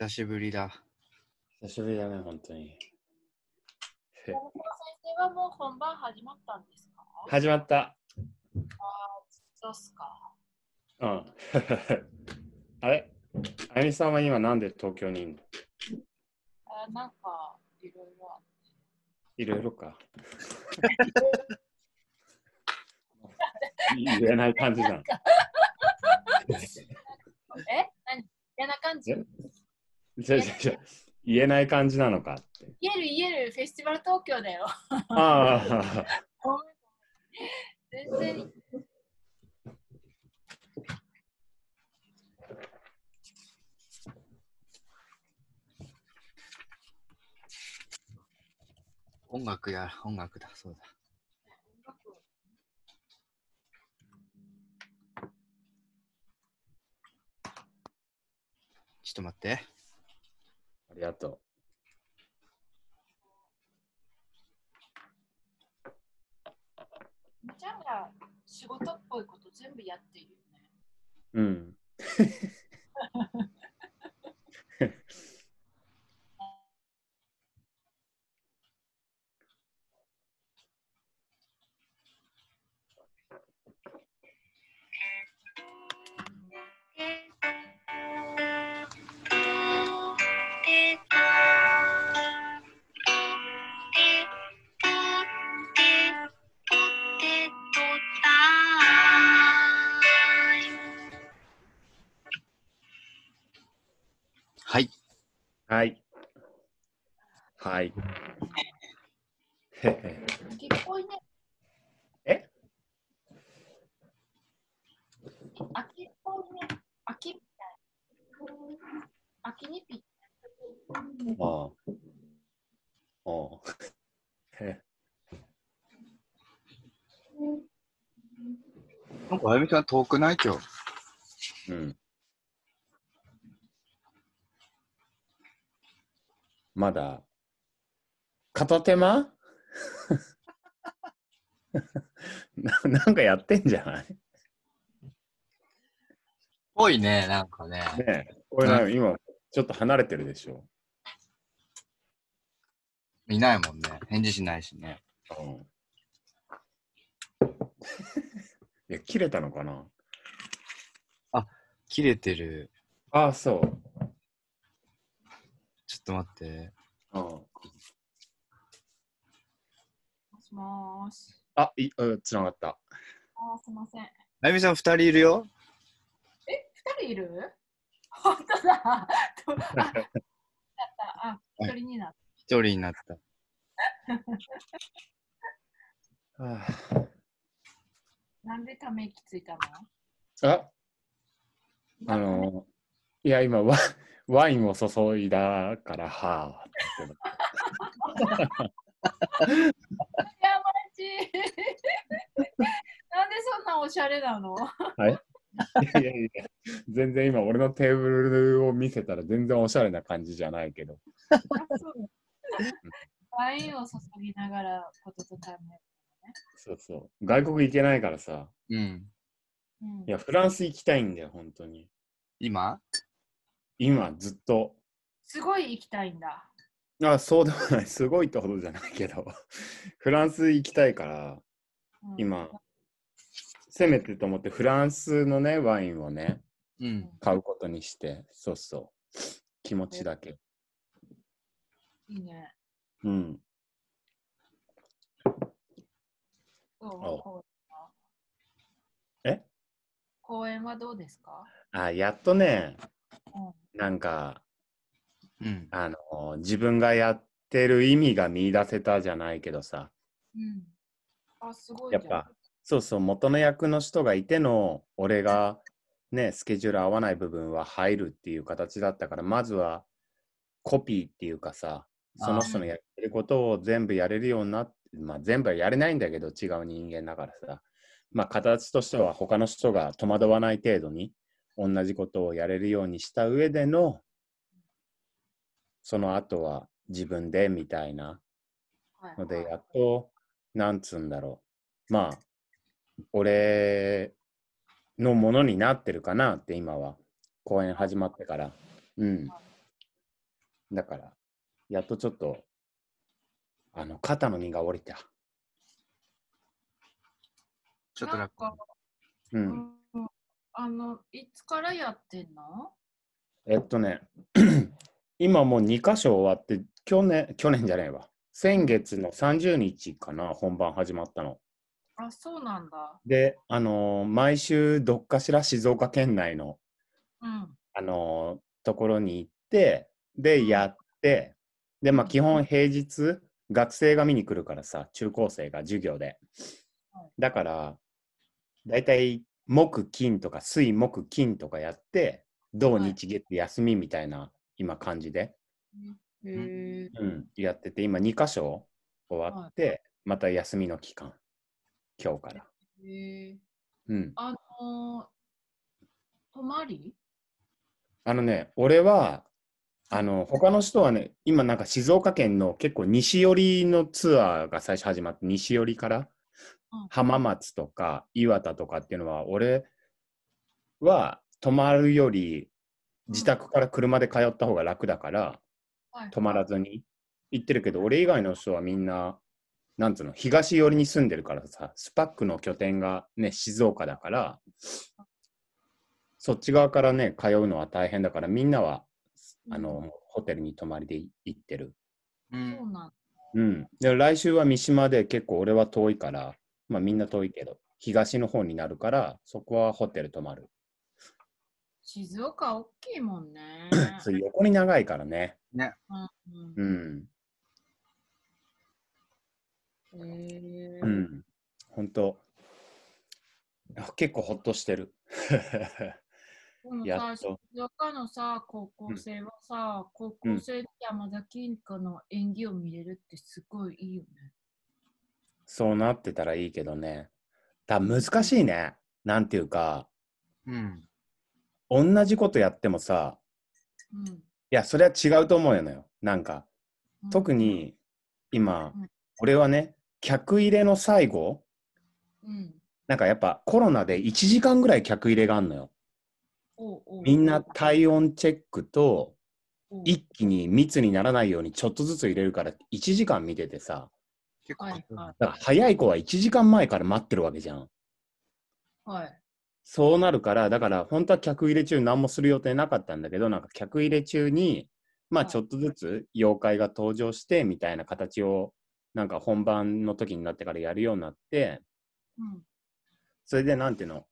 久しぶりだ。久しぶりだね、本当に。先生はもう本番始まったんですか？始まった。そうっすか？うん。あれ？あゆみさんは今なんで東京にいるの？あなんか、いろいろあって。いろいろか。言えない感じなの。え？何？嫌な感じ？言えない感じなのかって。言える言える、フェスティバル東京だよ。ああ、全然。音楽や、音楽だ、そうだ。ちょっと待って。ありがとみちゃんが仕事っぽいこと全部やっているよね。う。うん。はい。はい。へへ秋っぽいね。え秋っぽいね。秋みたい。秋にぴったり。ああ。ああ。へなんか、あゆみさん遠くない？今日。うん。まだ、片手間？ななんかやってんじゃない？ぽいね、なんかね。ねえ。これな今、ちょっと離れてるでしょ。いないもんね。返事しないしね。うん。いや、切れたのかな？切れてる。ああ、そう。ちょっと待って。うん、もしもーし。あ、い、うん、つながった。あー、すいません。あゆみさん二人いるよ。二人いる？本当だ。と あ、だった。あ、一人になっ一人になった。なんでため息ついたの？あ、ああの、いや、今ワ、ワインを注いだから、はあっていや、マジ。なんでそんなおしゃれなの？言っていやいやいや、全然今、俺のテーブルを見せたら全然おしゃれな感じじゃないけど。あそうワインを注ぎながらこととため。そうそう。外国行けないからさ。うん。うんいや、フランス行きたいんだよ、本当に。今？今、ずっと。すごい行きたいんだ。あ、そうでもない。すごいってほどじゃないけど。フランス行きたいから、うん今、せめてと思ってフランスのね、ワインをね、うん。買うことにして、そうそう。気持ちだけ。いいね。うん。どう？お公園は？え？公園はどうですか？あ、やっとね、うんなんか、うん。あの、自分がやってる意味が見出せたじゃないけどさ、うん。あ、すごいじゃん。やっぱ、そうそう、元の役の人がいての、俺がね、スケジュール合わない部分は入るっていう形だったから、まずはコピーっていうかさ、その人のやってることを全部やれるようになって、まあ全部はやれないんだけど、違う人間だからさ、まあ形としては他の人が戸惑わない程度に同じことをやれるようにした上での、その後は自分でみたいなはいので、やっと、なんつうんだろう。まあ、俺のものになってるかなって今は公演始まってから。うん。だから、やっとちょっと、あの、肩の荷が下りた。ちょっと楽。う。うんん、あの、いつからやってんの？えっとね、今もう2箇所終わって、去年、去年じゃないわ。先月の30日かな、本番始まったの。あ、そうなんだ。で、あのー毎週どっかしら静岡県内の、うん。あのーところに行って、で、やって、で、まあ基本平日、学生が見に来るからさ、中高生が授業ではい。だから、だいたい木金とか水木金とかやって、土はい。日月休みみたいな今感じで、へえ。うん、やってて、今2箇所終わって、また休みの期間、今日から。うん。あのー、泊まり？あのね、俺は、あの、他の人はね、今なんか静岡県の結構西寄りのツアーが最初始まって、西寄りからうん浜松とか岩田とかっていうのは、俺は泊まるより自宅から車で通った方が楽だから、はい泊まらずに行ってるけど、俺以外の人はみんな、なんつうの、東寄りに住んでるからさ、スパックの拠点がね、静岡だから、そっち側からね、通うのは大変だから、みんなは、あの、ホテルに泊まりで行ってる。う。んうん。で、来週は三島で結構俺は遠いから、まあみんな遠いけど、東の方になるから、そこはホテル泊まる。静岡大きいもんね。そう横に長いからね。ね。うんうん。うん。へえ。うん。本当あ結構ほっとしてる。でもさ、やっと静岡のさ、高校生はさ、高校生で山崎インカの演技を見れるってすごいいいよね。そうなってたらいいけどね。だ難しいね。なんていうか、うん。同じことやってもさ、うんいや、それは違うと思うのよ。なんか、うん。特に今うん、俺はね、客入れの最後、うん。なんかやっぱコロナで1時間ぐらい客入れがあんのよ。みんな体温チェックと、一気に密にならないようにちょっとずつ入れるから1時間見ててさ、結構はいはだから早い子は1時間前から待ってるわけじゃん。い。はい。そうなるから、だから本当は客入れ中何もする予定なかったんだけど、なんか客入れ中に、まあはいちょっとずつ妖怪が登場してみたいな形を、なんか本番の時になってからやるようになって、うん。それでなんていうの、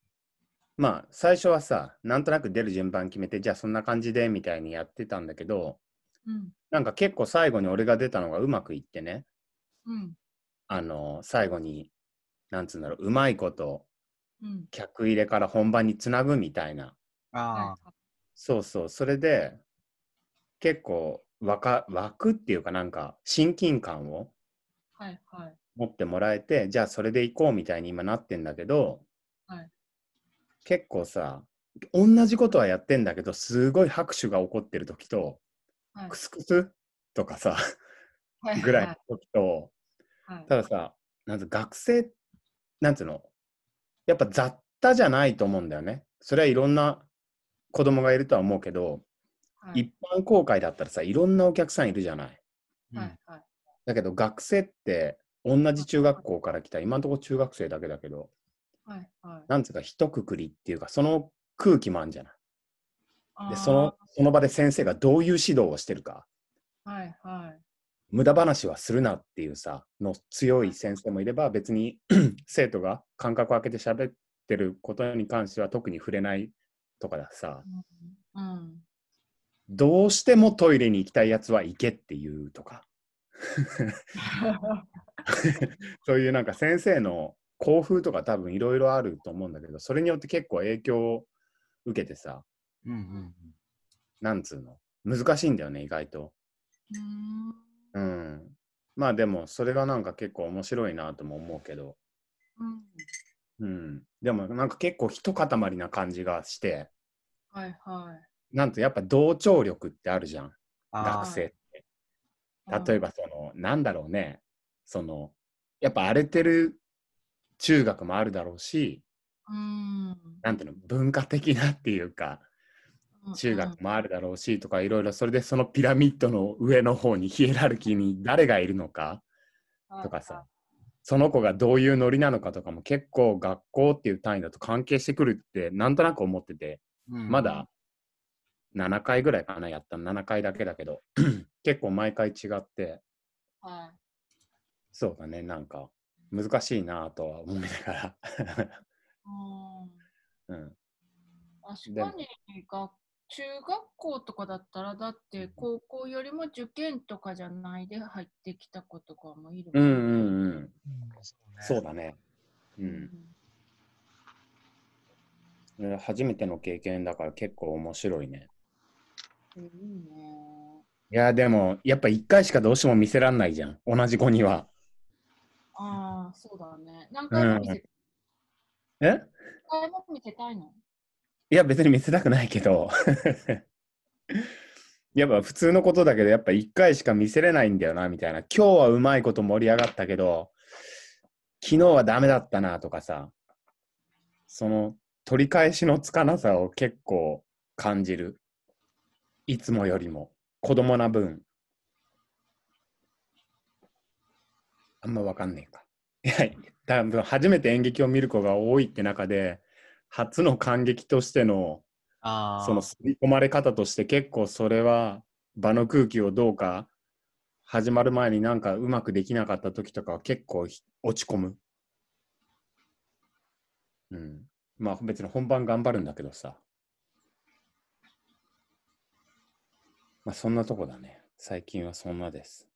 まあ最初はさ、なんとなく出る順番決めて、じゃあそんな感じでみたいにやってたんだけど、うん。なんか結構最後に俺が出たのがうまくいってね、うん。あの、最後に、なんつうんだろう、うまいことうん。客入れから本番につなぐみたいなああ。そうそう、それで結構わか湧くっていうかなんか親近感をはいはい。持ってもらえて、じゃあそれで行こうみたいに今なってんだけど、はい結構さ、同じことはやってんだけど、すごい拍手が起こってる時と、はいクスクスとかさ、はいぐらいの時と、はい。たださ、なん学生、なんつうの、やっぱ雑多じゃないと思うんだよね。それはいろんな子供がいるとは思うけど、はい一般公開だったらさ、いろんなお客さんいるじゃない。はいはい。だけど学生って同じ中学校から来た、今のところ中学生だけだけど、はいはい。なんつうか一括りっていうか、その空気もあるんじゃない。で、そのその場で先生がどういう指導をしてるか、はいはい。無駄話はするなっていうさ、の強い先生もいれば、別に 生徒が間隔を空けて喋ってることに関しては特に触れないとかださ、うん。うん。どうしてもトイレに行きたいやつは行けっていうとか、そういうなんか先生の校風とか多分いろいろあると思うんだけど、それによって結構影響を受けてさ、うんうんなんつうの、難しいんだよね、意外と。うんうん。まあでも、それがなんか結構面白いなとも思うけど、うん。うん。でもなんか結構一塊な感じがして、はいはい。なんとやっぱ同調力ってあるじゃん、あ学生って。例えばその、なんだろうね、その、やっぱ荒れてる中学もあるだろうし、うん。なんていうの、文化的なっていうか、中学もあるだろうしとかいろいろそれでそのピラミッドの上の方にヒエラルキーに誰がいるのかとかさ、その子がどういうノリなのかとかも結構学校っていう単位だと関係してくるってなんとなく思ってて、うんまだ7回ぐらいかなやったの7回だけだけど。結構毎回違って。はい。そうだね。なんか難しいなとは思いながら、うん。うん、確かにが中学校とかだったらだって高校よりも受験とかじゃないで入ってきた子とかもいるもんうんうんうんうん。そうだね。ううん。んね初めての経験だから結構面白いね。いいね。いやでもやっぱ1回しかどうしても見せらんないじゃん。同じ子には。ああ、そうだね。何回も見せ,、え？何回も見せたいの？いや別に見せたくないけど。やっぱ普通のことだけどやっぱ1回しか見せれないんだよなみたいな。今日はうまいこと盛り上がったけど昨日はダメだったなとかさ。その取り返しのつかなさを結構感じる。いつもよりも。子供な分。あんまわかんねえか。いや多分初めて演劇を見る子が多いって中で初の感激としてのその吸い込まれ方として結構それは場の空気をどうか始まる前になんかうまくできなかった時とかは結構ひ落ち込む。うん。まあ別に本番頑張るんだけどさ。まあそんなとこだね。最近はそんなです。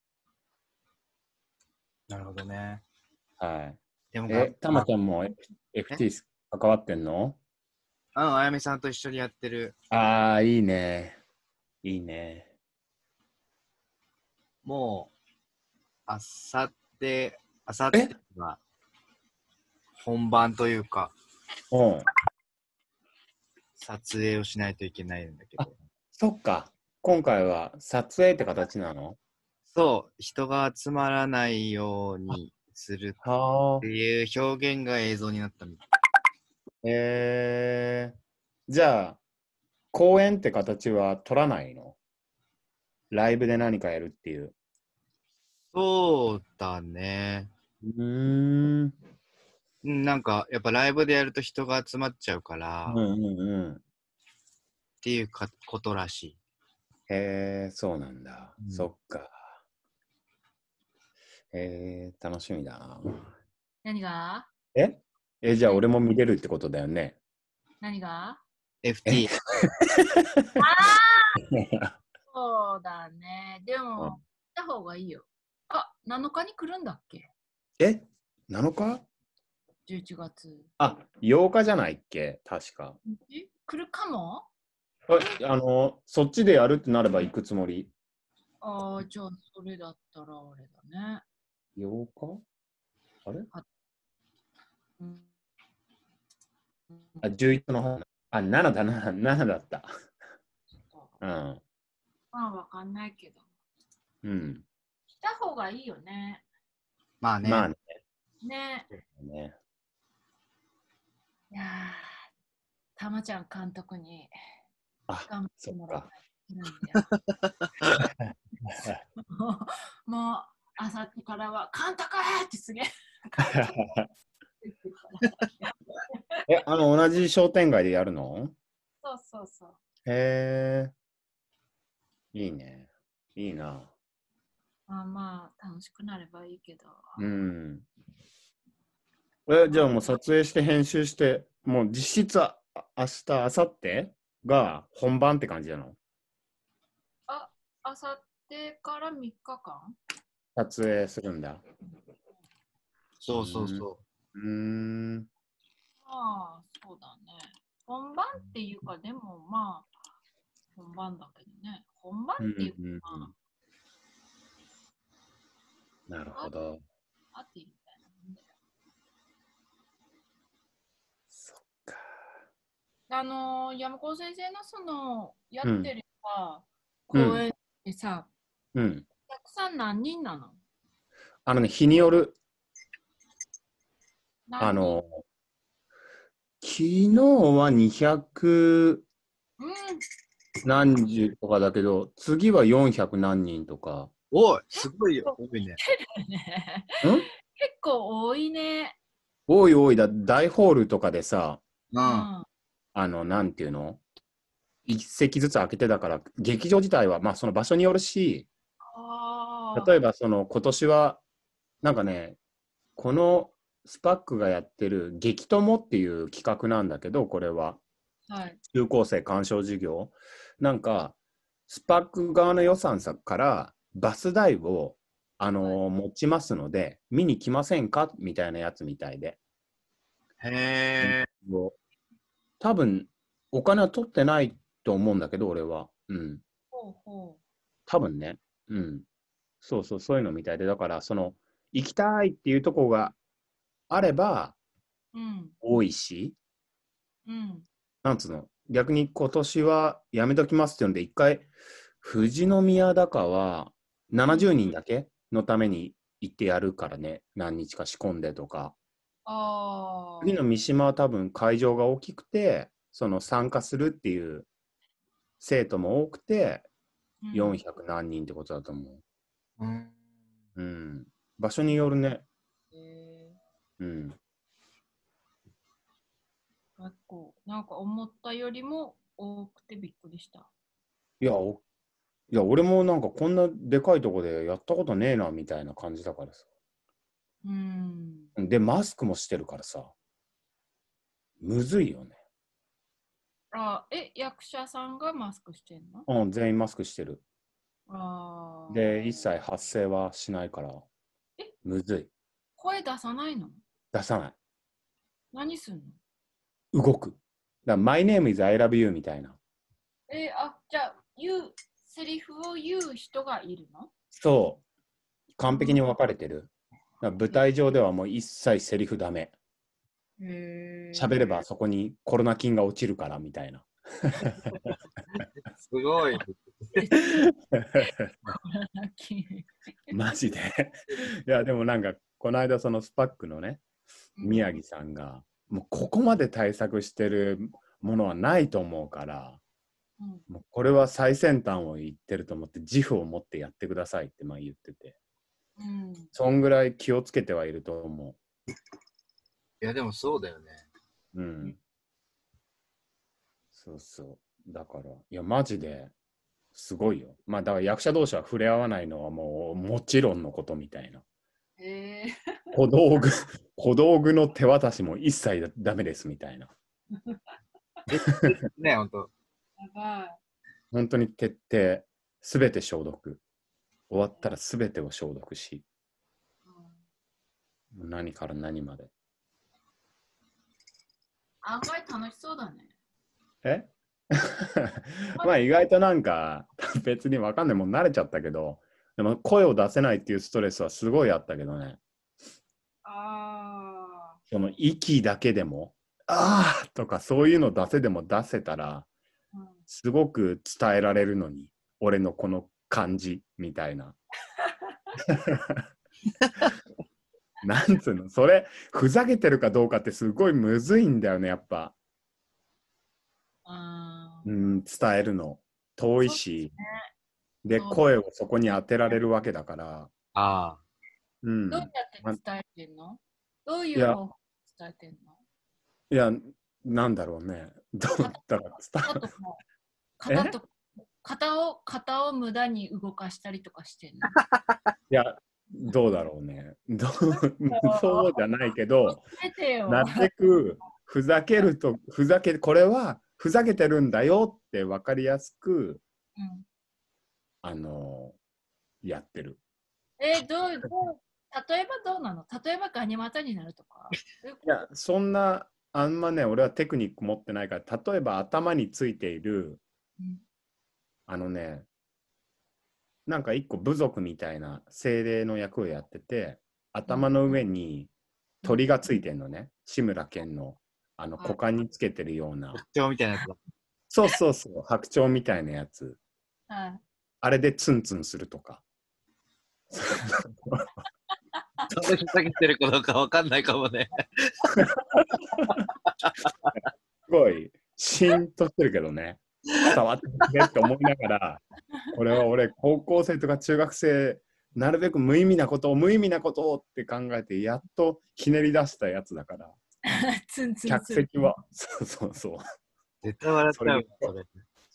なるほどね。はい。でもえ、たまちゃんも FT 関わってんの？うん、あやめさんと一緒にやってる。ああ、いいね。いいね。もう、あさって、あさっては本番というか、うん。撮影をしないといけないんだけど。そっか。今回は撮影って形なの？そう、人が集まらないようにするはあって。いう表現が映像になったみたい。えー、じゃあ、公演って形は取らないの？ライブで何かやるっていう。そうだね。うーん。うんなんか、やっぱライブでやると人が集まっちゃうから、っうんうんうん。ていうかことらしい。へえ、そうなんだ。うんそっか。えー、楽しみだな。何が？え？え、じゃあ俺も見れるってことだよね。何が？FT。そうだね。でも、行った方がいいよ。あ、7日に来るんだっけ？え ?7 日 ?11 月。あ、8日じゃないっけ？確か。え？来るかも？えあの、そっちでやるってなれば行くつもりああ、じゃあそれだったらあれだね。?8 日？あれ？うん。あ、11の方。あ、7だ、7、7だった。うん。まあ、わかんないけど。うん。来た方がいいよね。まあね。まあね。ね。ねいやー、たまちゃん監督にあ、頑張ってもら。ない。もう、もう、あさってからは、監督ってすげえ。え、あの、同じ商店街でやるの？そうそうそう。へえ。いいね。いいな。まあまあ、楽しくなればいいけど。うん。え、じゃあもう撮影して編集して、もう実質あ明日、明後日が本番って感じなの？あ、あさってから3日間？撮影するんだ。そうそうそうーん。まあ、そうだね。本番っていうか、でもまあ、本番だけどね。本番っていうか、うんうんうんまなるほど。あ、あってみたいなもんだよ。そっか。あのー、山子先生のその、やってるさ、うん公演ってさ、うん。お客さん何人なの？あのね、日による、あの、昨日は200、うん、何十とかだけど、次は400何人とか。おい、すごいよ。多いね。ねん？結構多いね。多い多いだ、大ホールとかでさ、う。うんあの、なんていうの？一席ずつ開けてだから、劇場自体は、まあその場所によるし、例えばその今年は、なんかね、このスパックがやってる激友っていう企画なんだけど、これははい。中高生鑑賞事業。なんか、スパック側の予算さからバス代を、あのー持ちますので、見に来ませんか？みたいなやつみたいで。へえ。多分、お金は取ってないと思うんだけど、俺は。うん。ほうほ多分ね。うん。そうそう、そういうのみたいで。だから、その、行きたいっていうとこがあれば、う。うん。多いし、うん。なんつうの、逆に今年はやめときますっていうので、一回、富士宮だかは70人だけのために行ってやるからね、何日か仕込んでとか。ああ。次の三島は多分会場が大きくて、その参加するっていう生徒も多くて、うん400何人ってことだと思う。うん。うん。場所によるね。へうん。ー結構、なんか思ったよりも多くてびっくりした。いや、おいや、俺もなんかこんなでかいとこでやったことねえな、みたいな感じだからさ。うん。で、マスクもしてるからさ。むずいよね。あ、え、役者さんがマスクしてんの？うん、全員マスクしてる。ああ。で、一切発声はしないからえ、むずい。声出さないの？出さない。何すんの？動く。だから、My name is I love you みたいな。えあ、じゃあ、言う、セリフを言う人がいるの？そう。完璧に分かれてる。だから舞台上ではもう一切セリフダメ。喋ればそこにコロナ菌が落ちるからみたいな。すごい。マジで。いや、でもなんか、この間そのスパックのね、宮城さんが、もうここまで対策してるものはないと思うから、うんもうこれは最先端を言ってると思って自負を持ってやってくださいってまあ言ってて、うん。そんぐらい気をつけてはいると思いや、でもそうだよね。う。うん。そうそう。だから、いや、マジですごいよ。まあ、だから役者同士は触れ合わないのはもうもちろんのことみたいな。へえ。小道具、小道具の手渡しも一切だダメですみたいな。ね、ほんと。やばい。本当に徹底、すべて消毒。終わったらすべてを消毒し、うん何から何まで。案外楽しそうだね。え？まあ意外となんか別にわかんないもん慣れちゃったけど、でも声を出せないっていうストレスはすごいあったけどね。あその息だけでも、ああとかそういうの出せでも出せたら、あ。うんすごく伝えられるのに、俺のこの感じみたいな。なんつうの？それ、ふざけてるかどうかってすごいむずいんだよね、やっぱ。うん、伝えるの。遠いし。で、声をそこに当てられるわけだから。あうん。どうやって伝えてんの？どういいうや方法で伝えてんの？いや、なんだろうね。どうだったら伝肩とか肩を肩を無駄に動かしたりとかしてんの？いや、どうだろうね。どうそうじゃないけど、出てよ。なるべくふざけると、ふざけ、これはふざけてるんだよって分かりやすく、うんあのやってる。えーどうどう例えばどうなの？例えばガニ股になるとか？いや、そんな、あんまね、俺はテクニック持ってないから、例えば頭についている、うんあのね、なんか一個部族みたいな精霊の役をやってて、頭の上に鳥がついてんのね。志村けんのあのはい股間につけてるようなあ。。特徴みたいなやつだ。そうそうそう、白鳥みたいなやつ。はいあれでツンツンするとか。そんなふざけてるかどうかわかんないかもね。すごい、シーンとしてるけどね。伝わってくれって思いながら、俺は俺、高校生とか中学生、なるべく無意味なことを無意味なことをって考えて、やっとひねり出したやつだから、ツンツン客席は、そうそうそう。絶対笑っちゃうそれ。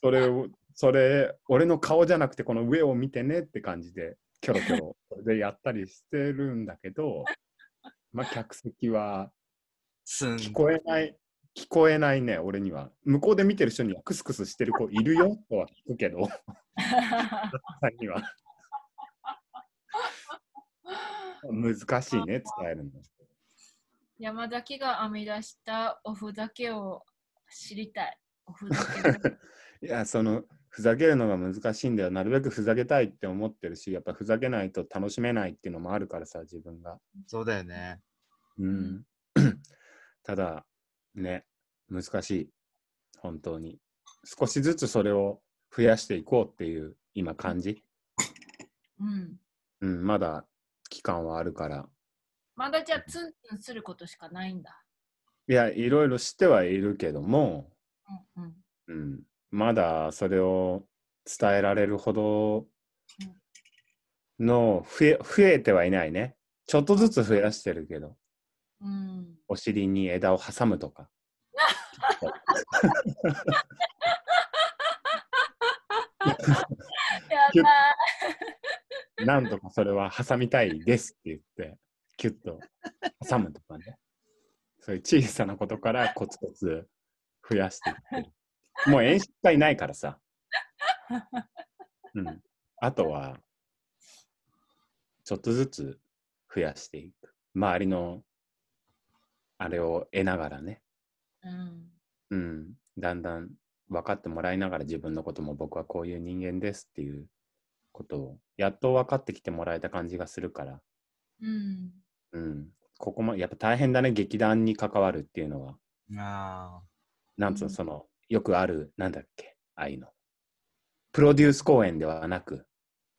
それを、それ、俺の顔じゃなくて、この上を見てねって感じで、キョロキョロ、それでやったりしてるんだけど、まあ、客席は聞こえない、聞こえないね、俺には。向こうで見てる人にはクスクスしてる子いるよとは聞くけど、さんには難しいね、伝えるの。山崎が編み出したおふざけを知りたい。おふざけ。いや、その、ふざけるのが難しいんだよ。なるべくふざけたいって思ってるし、やっぱふざけないと楽しめないっていうのもあるからさ、自分が。そうだよね。うん。ただ、ね、難しい。本当に。少しずつそれを増やしていこうっていう今感じ。うん。うん、まだ期間はあるから。まだじゃあツンツンすることしかないんだ。いや、いろいろしてはいるけども、うんうん。うん、まだそれを伝えられるほどの増え増えてはいないね。ちょっとずつ増やしてるけど、うん、お尻に枝を挟むとか。やなんとかそれは挟みたいですって言って、キュッと挟むとかね。そういう小さなことからコツコツ増やしていってる。もう演出家いないからさ。うん。あとは、ちょっとずつ増やしていく。周りのあれを得ながらね。ーうん。うん。だんだん分かってもらいながら自分のことも僕はこういう人間ですっていうことをやっと分かってきてもらえた感じがするから。うん。うん。ここもやっぱ大変だね、劇団に関わるっていうのは。あなんつうの、うんその、よくある、なんだっけ、ああいうの。プロデュース公演ではなく、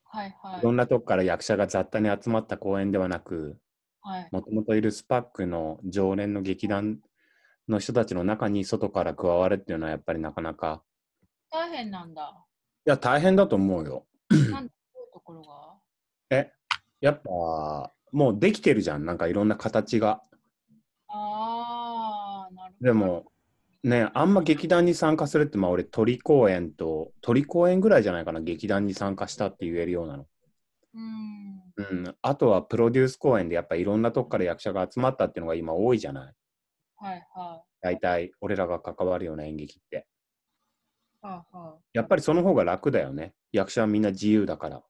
はいはいいろんなとこから役者が雑多に集まった公演ではなく、はい。もともといるスパックの常連の劇団の人たちの中に外から加わるっていうのはやっぱりなかなか、大変なんだ。いや、大変だと思うよ。なんでどういうところが？え、やっぱ、もうできてるじゃん、なんかいろんな形が。ああ、なるほど。でも、ね、あんま劇団に参加するって、まあ俺、鳥公演と、鳥公演ぐらいじゃないかな、劇団に参加したって言えるようなの。うん。うん、あとはプロデュース公演でやっぱいろんなとこから役者が集まったっていうのが今多いじゃない。はいは大体俺らが関わるような演劇って。い。はいはい。やっぱりその方が楽だよね。役者はみんな自由だから。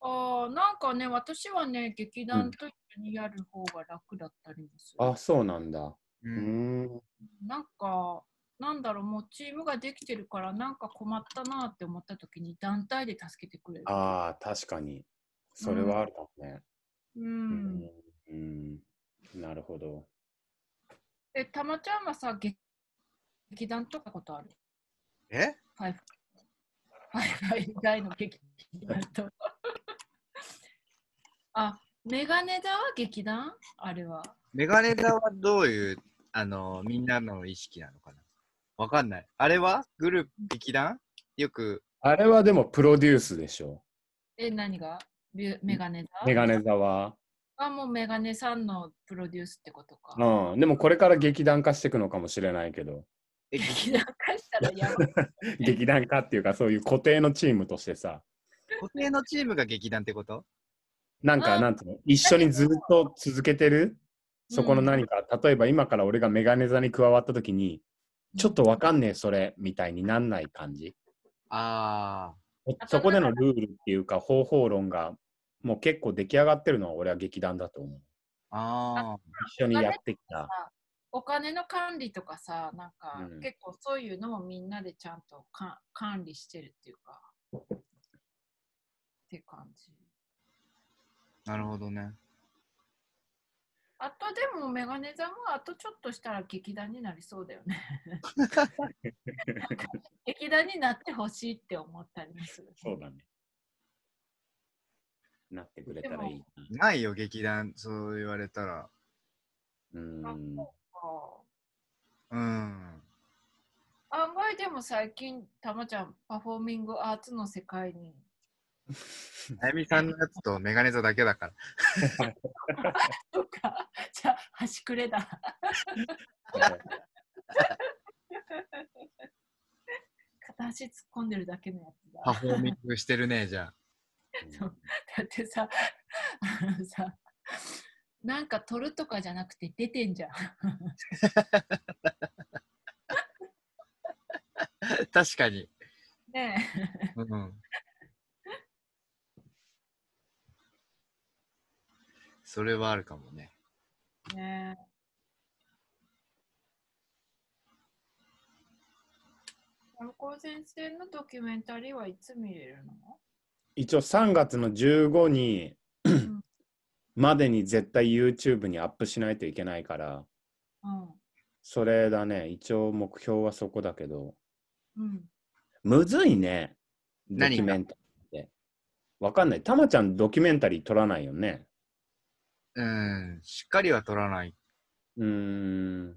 ああ、なんかね、私はね、劇団と一緒にやる方が楽だったりもする。あ、そうなんだ。うん。なんか、なんだろう、もうチームができてるから、なんか困ったなって思った時に団体で助けてくれる。ああ、確かに。それはあるかもね。う。うんん。うんなるほど。え、たまちゃんはさ、劇劇団とかことある？え？ファイフ。ファイファイ以外の劇団と。あ、メガネ座は劇団？あれは。メガネ座はどういう、あの、みんなの意識なのかな？わかんない。あれは？グループ、劇団よく、あれはでもプロデュースでしょ。え、何が？メガネ座？メガネ座は。あ、もうメガネさんのプロデュースってことか。うん。でもこれから劇団化していくのかもしれないけど。え劇団？化したらやばい。劇団化っていうかそういう固定のチームとしてさ。固定のチームが劇団ってこと？なんか、なんつうの？一緒にずっと続けてる？そこの何か、例えば今から俺がメガネ座に加わった時に、ちょっとわかんねえ、それ、みたいになんない感じ？ああそこでのルールっていうか方法論がもう結構出来上がってるのは俺は劇団だと思う。あ、ああ、一緒にやってきた。お金の管理とかさ、なんか、うん結構そういうのもみんなでちゃんとか管理してるっていうか、って感じ。なるほどね。あとでもメガネ座もあとちょっとしたら劇団になりそうだよね。劇団になってほしいって思ったりもする。そうだね。なってくれたらいいないよ、劇団、そう言われたら。な。うん。あうん。案外でも最近、たまちゃん、パフォーミングアーツの世界に。あゆみさんのやつとメガネ座だけだから。そっか、じゃあ、端くれだ。片足突っ込んでるだけのやつだ。パフォーミングしてるね、じゃあ。そうだってさ、あのさ、なんか取るとかじゃなくて出てんじゃん。確かに。ねうん。それはあるかもね。え。ねえ。観光先生のドキュメンタリーはいつ見れるの？一応3月の15にんまでに絶対 YouTube にアップしないといけないから、うん。それだね。一応目標はそこだけど、うん。むずいね。ドキュメンタリーって。わかんない。たまちゃんドキュメンタリー撮らないよね。うん。しっかりは取らない。うーん。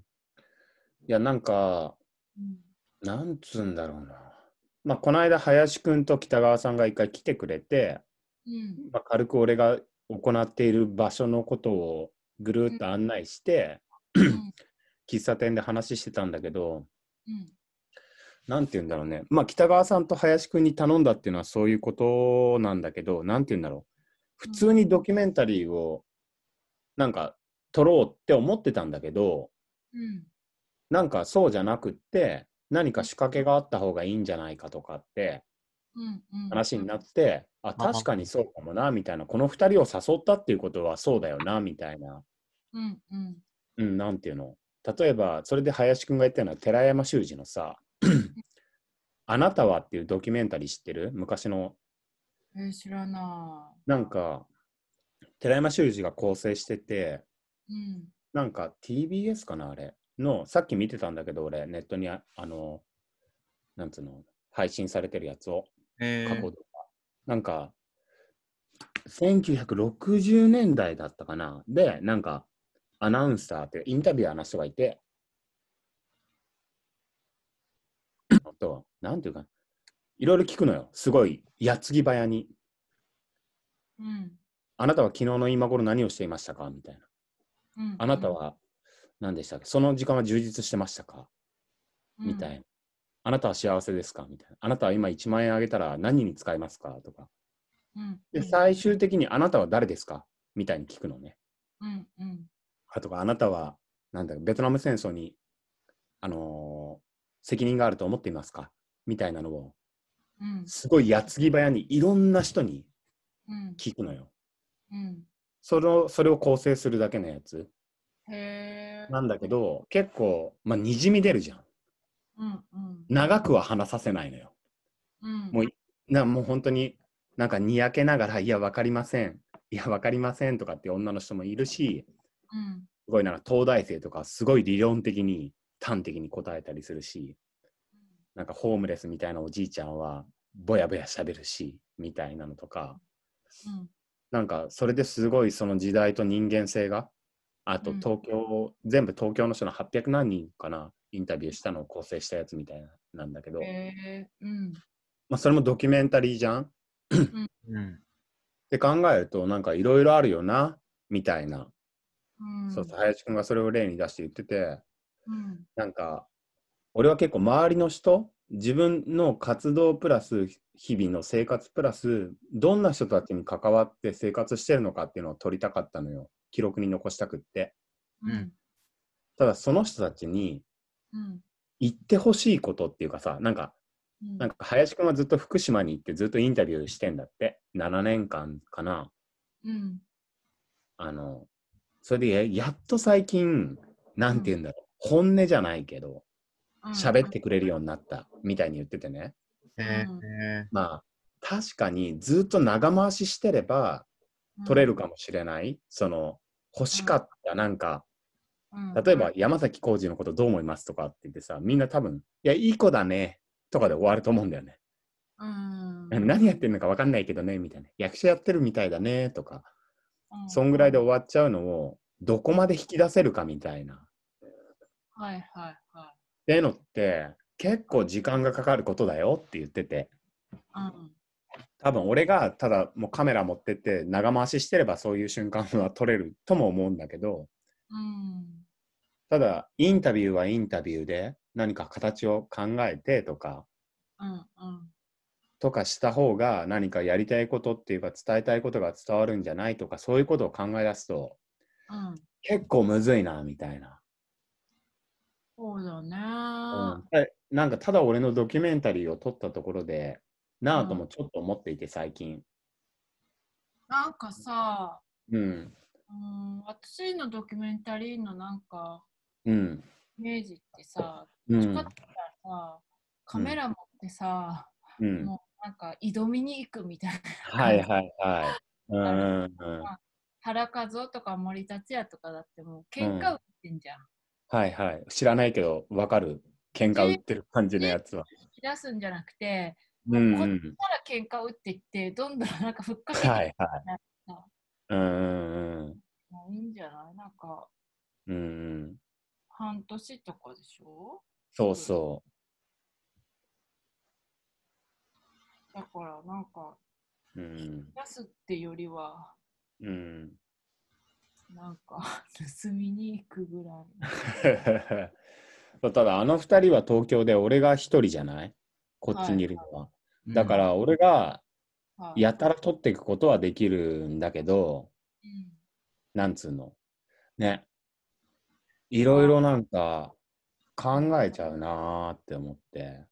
いや、なんか、うん。なんつうんだろうな。まあ、この間、林くんと北川さんが一回来てくれて、うん。まあ、軽く俺が行っている場所のことをぐるっと案内して、うん。喫茶店で話してたんだけど、うん。なんて言うんだろうね。まあ、北川さんと林くんに頼んだっていうのはそういうことなんだけど、なんて言うんだろう。普通にドキュメンタリーをなんか撮ろうって思ってたんだけど、うん。なんかそうじゃなくって、何か仕掛けがあった方がいいんじゃないかとかってうん。うん。話になって、あ、確かにそうかもな、みたいな。この二人を誘ったっていうことはそうだよな、みたいな。うん。うん。うん、なんていうの。例えば、それで林くんが言ったのは寺山修司のさ、あなたはっていうドキュメンタリー知ってる？昔の、えー、知らななんか、寺山修司が構成してて、い。うん。なんか TBS かな、あれの、さっき見てたんだけど、俺、ネットにあ、あの、なんつうの、配信されてるやつを、えー過去とか。なんか、1960年代だったかな。で、なんか、アナウンサーってインタビュアーな人がいて、あとは、なんていうか、いろいろ聞くのよ。すごい、矢継ぎ早に。うん。あなたは昨日の今頃何をしていましたか？みたいな。うん。あなたは何でしたっけ？その時間は充実してましたか？みたいな。あなたは幸せですか？みたいな。あなたは今1万円あげたら何に使いますか？とか。うん。で、最終的にあなたは誰ですか？みたいに聞くのね。うん。うん。あとか、あなたは、なんだろうベトナム戦争に、あのー責任があると思っていますか？みたいなのを、うん。すごい矢継ぎ早にいろんな人にうん。聞くのよ。うん。それを、それを構成するだけのやつ。なんだけど、結構、まあ、にじみ出るじゃん。うん。うん。長くは話させないのよ。うん。もうなもう本当になんかにやけながら、いや、わかりません。いや、わかりませんとかって女の人もいるし、うん。すごいなんか東大生とか、すごい理論的に端的に答えたりするし、なんかホームレスみたいなおじいちゃんは、ぼやぼやしゃべるし、みたいなのとか、うん。なんかそれですごいその時代と人間性が、あとうん東京、全部東京の人の800何人かな、インタビューしたのを構成したやつみたいななんだけど、へえ。うん。まあ、それもドキュメンタリーじゃんうん。って考えると、なんかいろいろあるよな、みたいな。うん。そうそう、林くんがそれを例に出して言ってて、うん。なんか、俺は結構周りの人、自分の活動プラス日々の生活プラス、どんな人たちに関わって生活してるのかっていうのを撮りたかったのよ。記録に残したくって。うん。ただその人たちにうん。言ってほしいことっていうかさ、なんか、うん。なんか林くんはずっと福島に行ってずっとインタビューしてんだって。7年間かな。うん。あの、それでややっと最近、なんて言うんだろう、本音じゃないけど、喋ってくれるようになったみたいに言っててね。まあ、確かにずっと長回ししてれば取れるかもしれない。その、欲しかった、なんか、うん。例えば山崎浩二のことどう思いますとかって言ってさ、みんな多分、いや、いい子だね、とかで終わると思うんだよね。うん。何やってるのか分かんないけどね、みたいな。役者やってるみたいだね、とか。うんそんぐらいで終わっちゃうのを、どこまで引き出せるかみたいな。っはいはいはていうのって、結構時間がかかることだよって言ってて、うん。多分俺がただもうカメラ持ってって長回ししてればそういう瞬間は撮れるとも思うんだけど、うん。ただインタビューはインタビューで何か形を考えてとか、うん。うん。とかした方が何かやりたいことっていうか伝えたいことが伝わるんじゃないとかそういうことを考え出すとうん。結構むずいなみたいな。そうだね。うんえなんかただ俺のドキュメンタリーを撮ったところでなぁともちょっと思っていて最近。なんかさ、うん。うん、私のドキュメンタリーのなんか、うん。イメージってさ、うんどったらさ、カメラ持ってさ、うん。もうなんか挑みに行くみたいな。はいはいはい。うんうんうん。原和夫とか森達也とかだってもう喧嘩売ってんじゃん。はいはい。知らないけどわかる。喧嘩売ってる感じのやつは。引き出すんじゃなくて、うんうこっん。から喧嘩売っていって、どんどんなんかふっかけていはいっはいさ。うんうんうん。もういいんじゃない？なんかうんうん。半年とかでしょ？そうそだからなんかう。うん。出すってよりはうん。なんか盗みに行くぐらい。ただあの二人は東京で俺が一人じゃない？こっちにいるのは。だか、ら俺がはいやたら取っていくことはできるんだけど、うんなんつうの？ね。いろいろなんか考えちゃうなーって思って。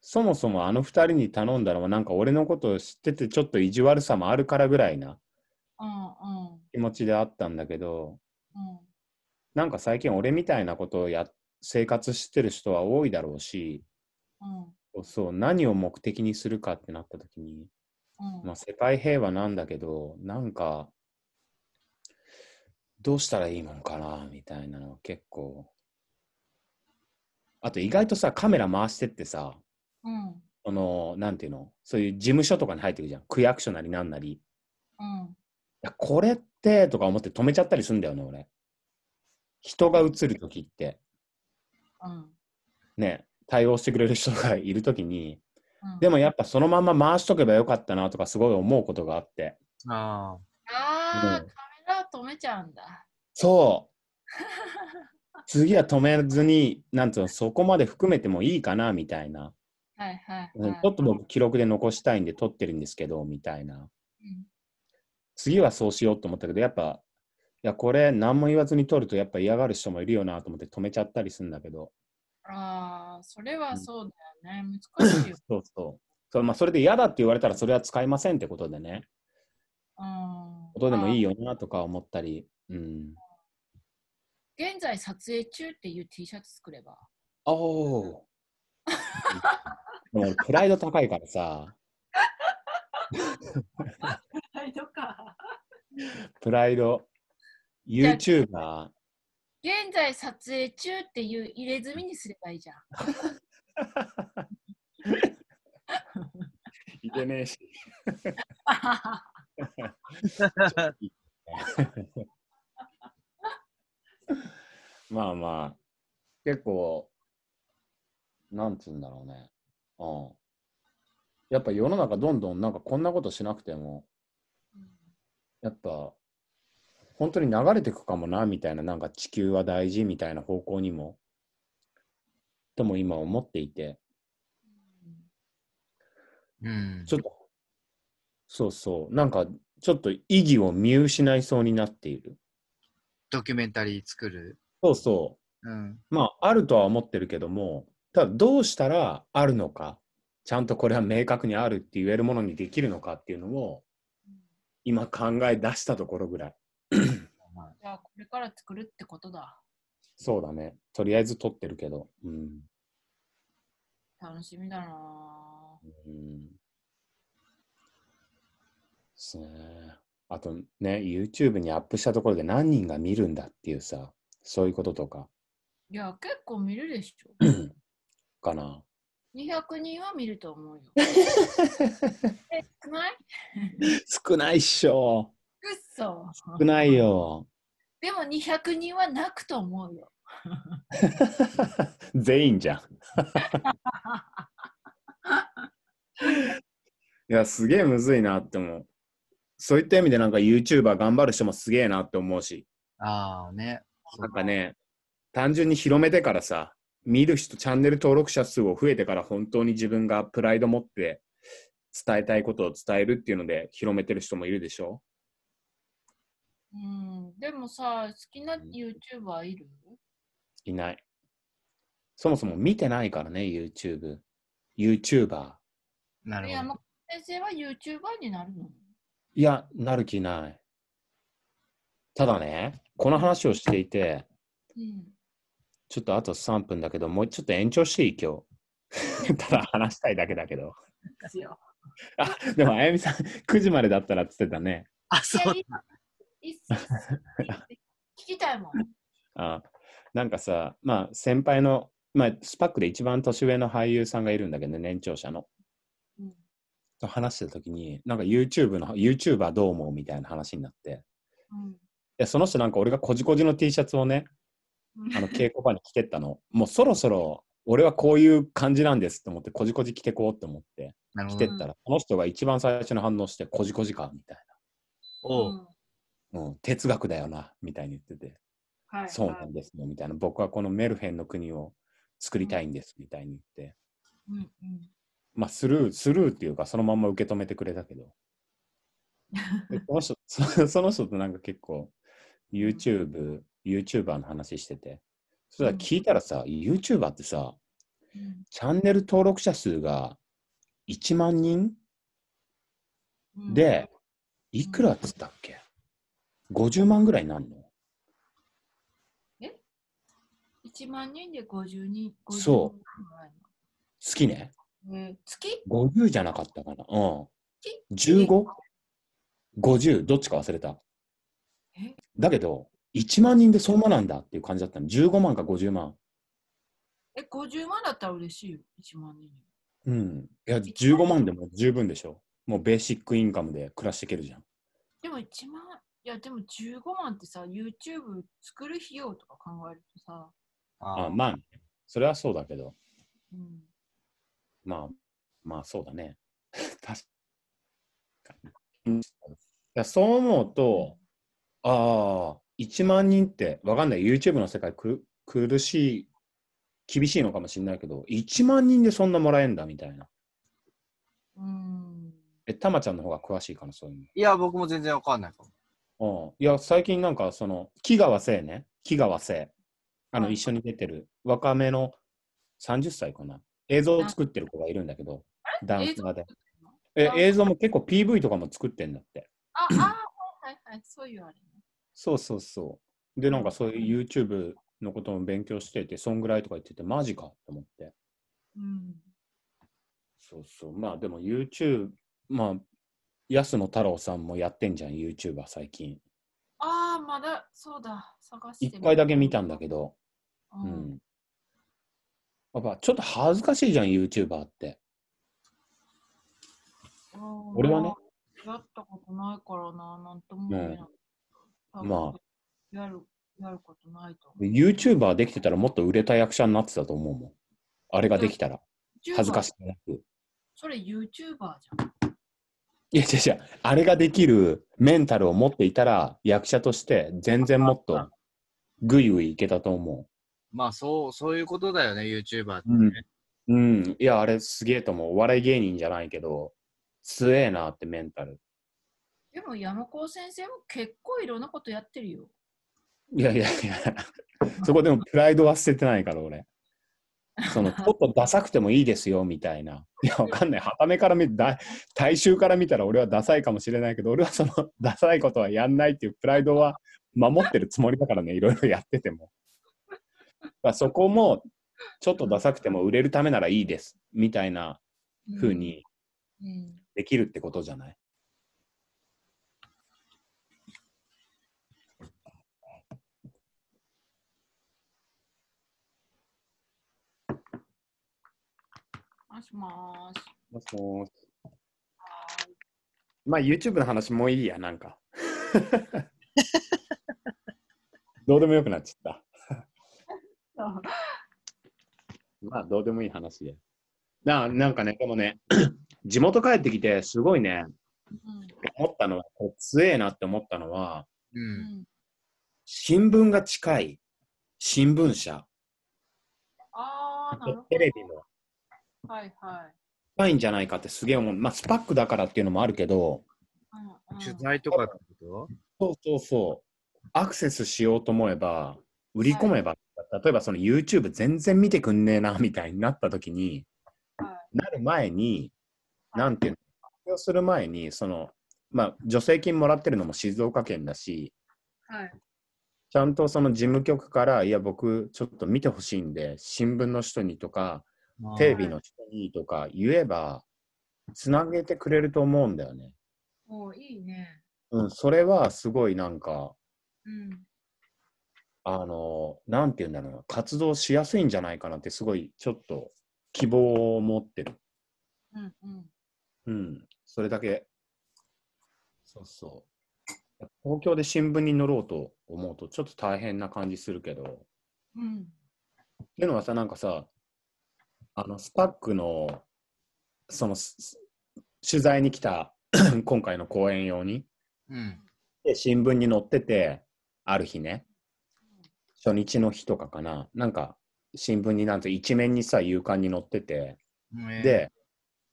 そもそもあの二人に頼んだのはなんか俺のことを知っててちょっと意地悪さもあるからぐらいな気持ちであったんだけど、うん。なんか最近俺みたいなことをや生活してる人は多いだろうし、うん。そう何を目的にするかってなった時に、うん。まあ、世界平和なんだけどなんかどうしたらいいもんかなみたいなのは結構。あと意外とさカメラ回してってさうん。そのなんていうのそういう事務所とかに入ってくじゃん。区役所なりなんなり。いうんやこれってとか思って止めちゃったりするんだよね俺。人が映る時って。うん。ね対応してくれる人がいる時に。うん。でもやっぱそのまま回しとけばよかったなとかすごい思うことがあって。ああ。あ、うん。カメラ止めちゃうんだ。そう。次は止めずになんつうのそこまで含めてもいいかなみたいな、はいはい、はい。うんちょっと僕記録で残したいんで撮ってるんですけどみたいな。うん次はそうしようと思ったけどやっぱいやこれ何も言わずに撮るとやっぱ嫌がる人もいるよなと思って止めちゃったりするんだけどああ、それはそうだよね。難しいよ。そうそうそう、まあ、それで嫌だって言われたらそれは使いませんってことでねうん。ことでもいいよ。よなとか思ったりうん現在撮影中っていう T シャツ作れば？おお もうプライド高いからさはい、とか。プライド YouTuber 現在撮影中っていう入れ墨にすればいいじゃん。いてねえしまあまあ、結構、なんつうんだろうね。うん。やっぱ世の中どんどんなんかこんなことしなくても、やっぱ、本当に流れていくかもな、みたいな、なんか地球は大事みたいな方向にも、とも今思っていて、うん。ちょっと、そうそう、なんかちょっと意義を見失いそうになっている。ドキュメンタリー作る？そうそう。うん。まあ、あるとは思ってるけども、ただどうしたらあるのか、ちゃんとこれは明確にあるって言えるものにできるのかっていうのを、今考え出したところぐらい。じゃあ、これから作るってことだ。そうだね。とりあえず撮ってるけど。うん。楽しみだなうん。ですね。あとね、YouTube にアップしたところで何人が見るんだっていうさ、そういうこととか、いや、結構見るでしょ。かな。200人は見ると思うよ。え、少ない？少ないっしょ。うっそ。少ないよ。でも200人は泣くと思うよ。全員じゃん。いや、すげえむずいなって思う。そういった意味でなんか YouTuber 頑張る人もすげえなって思うし、ああね。なんかね、単純に広めてからさ、見る人、チャンネル登録者数を増えてから本当に自分がプライド持って伝えたいことを伝えるっていうので広めてる人もいるでしょ？うん、でもさ、好きな YouTuber いる？いない。そもそも見てないからね、YouTube。YouTuber。なるほ山本先生は YouTuber になるの？いや、なる気ない。ただね、この話をしていて、うん。ちょっとあと3分だけど、もうちょっと延長していい？今日。ただ話したいだけだけど。あ、でもあやみさん、9時までだったらって言ってたね。あ、そう聞きたいもん。あなんかさ、まあ先輩の、まあスパックで一番年上の俳優さんがいるんだけどね、年長者の。うんと話してた時に、なんか YouTube の、YouTuber どう思う？みたいな話になって。うんで、その人なんか俺がこじこじの T シャツをね、うんあの稽古場に着てったの。もうそろそろ俺はこういう感じなんですと思って、こじこじ着てこうって思って。着てったら、この人が一番最初に反応して、こじこじかみたいおううん哲学だよな、みたいに言ってて。はいそうなんですよ、みたいな。僕はこのメルヘンの国を作りたいんです、みたいに言って。うんうんまあ、スルー、スルーっていうか、そのまま受け止めてくれたけど。でその人、そ その人となんか結構、YouTube、YouTuber の話してて。そしたら聞いたらさ、YouTuber ってさ、うんチャンネル登録者数が1万人うんで、いくらっつったっけ ?50 万ぐらいになるの？1万人で50人。50そう人ぐらい月ね。の。えー月？50じゃなかったかな？うん。月？15?50? どっちか忘れたえ？だけど、1万人でそんななんだっていう感じだったの。15万か50万。え、50万だったら嬉しいよ。1万人。うん。いや、15万でも十分でしょ。もうベーシックインカムで暮らしていけるじゃん。でも1万、いやでも15万ってさ、YouTube 作る費用とか考えるとさ、ああまあね、それはそうだけど、うん、まあ、まあそうだね。確かに。いやそう思うと、ああ、1万人って、わかんない。YouTube の世界く苦しい、厳しいのかもしれないけど、1万人でそんなもらえんだみたいな。うん。え、たまちゃんの方が詳しいかな、そういうの。いや、僕も全然わかんないかも。うん、いや、最近なんか、その、木川聖ね、木川聖、あの、はい一緒に出てる若めの30歳かな、映像を作ってる子がいるんだけど、ダンサーで。え、あ映像も結構 PV とかも作ってんだって。あ、あ、はいはいはい、そういうあれね。そうそうそう。で、なんかそういう YouTube のことも勉強してて、そんぐらいとか言ってて、マジかと思って。うん。そうそう。まあでも YouTube、まあ、安野太郎さんもやってんじゃん、YouTuber 最近。ああ、まだ、そうだ、探して一回だけ見たんだけど、う。うんん。やっぱちょっと恥ずかしいじゃん、YouTuber って。うん俺はね。やったことないからな、なんとも言えない。多分まやる、やることないと思 YouTuber できてたらもっと売れた役者になってたと思うもん。あれができたら。う。恥ずかしい。くなく。それ YouTuber じゃん。いや、違う違う。あれができるメンタルを持っていたら、役者として全然もっとぐいぐいいけたと思まあ、そう、そういうことだよね、YouTuber ってう。ね。うん。いや、あれすげえと思う。お笑い芸人じゃないけど、強えなってメンタル。でも山高先生も結構いろんなことやってるよ。いやいやいや、そこでもプライドは捨ててないから、俺。その、ちょっとダサくてもいいですよ、みたいな。いや、わかんない。はためから見て、だ大衆から見たら俺はダサいかもしれないけど、俺はその、ダサいことはやんないっていうプライドは守ってるつもりだからね、いろいろやってても。まあそこも、ちょっとダサくても売れるためならいいです、みたいな風にうん。できるってことじゃない？もしもーし。もしもしはーいまあ YouTube の話もういいや、なんか。どうでもよくなっちゃった。まあ、どうでもいい話で。ななんかね、でもね、地元帰ってきて、すごいね、うん思ったのは、強えなって思ったのは、う。うんん新聞が近い新聞社、ああ、なるほど。テレビもはいはい。近いんじゃないかってすげえ思う。まあ、スパックだからっていうのもあるけど、うんうん取材とかってこと？そうそうそう。アクセスしようと思えば、売り込めば、例えばその YouTube 全然見てくんねえなみたいになった時に、はなる前に、はいなんていうの、発表する前に、その、まあ、助成金もらってるのも静岡県だし、はい。ちゃんとその事務局から、いや、僕、ちょっと見てほしいんで、新聞の人にとか、テレビの人にとか言えば、つなげてくれると思うんだよね。おーいいね。うん、それはすごいなんか、うん。あの、なんて言うんだろうな、活動しやすいんじゃないかなって、すごいちょっと希望を持ってる。うんうん。うん、それだけ。そうそう。東京で新聞に載ろうと思うと、ちょっと大変な感じするけど。うん。っていうのはさ、なんかさ、あの、スパックの、その、す取材に来た 今回の講演用に、うん。で新聞に載ってて、ある日ね、初日の日とかかな、なんか、新聞になんと一面にさ、夕刊に載ってて、で、で、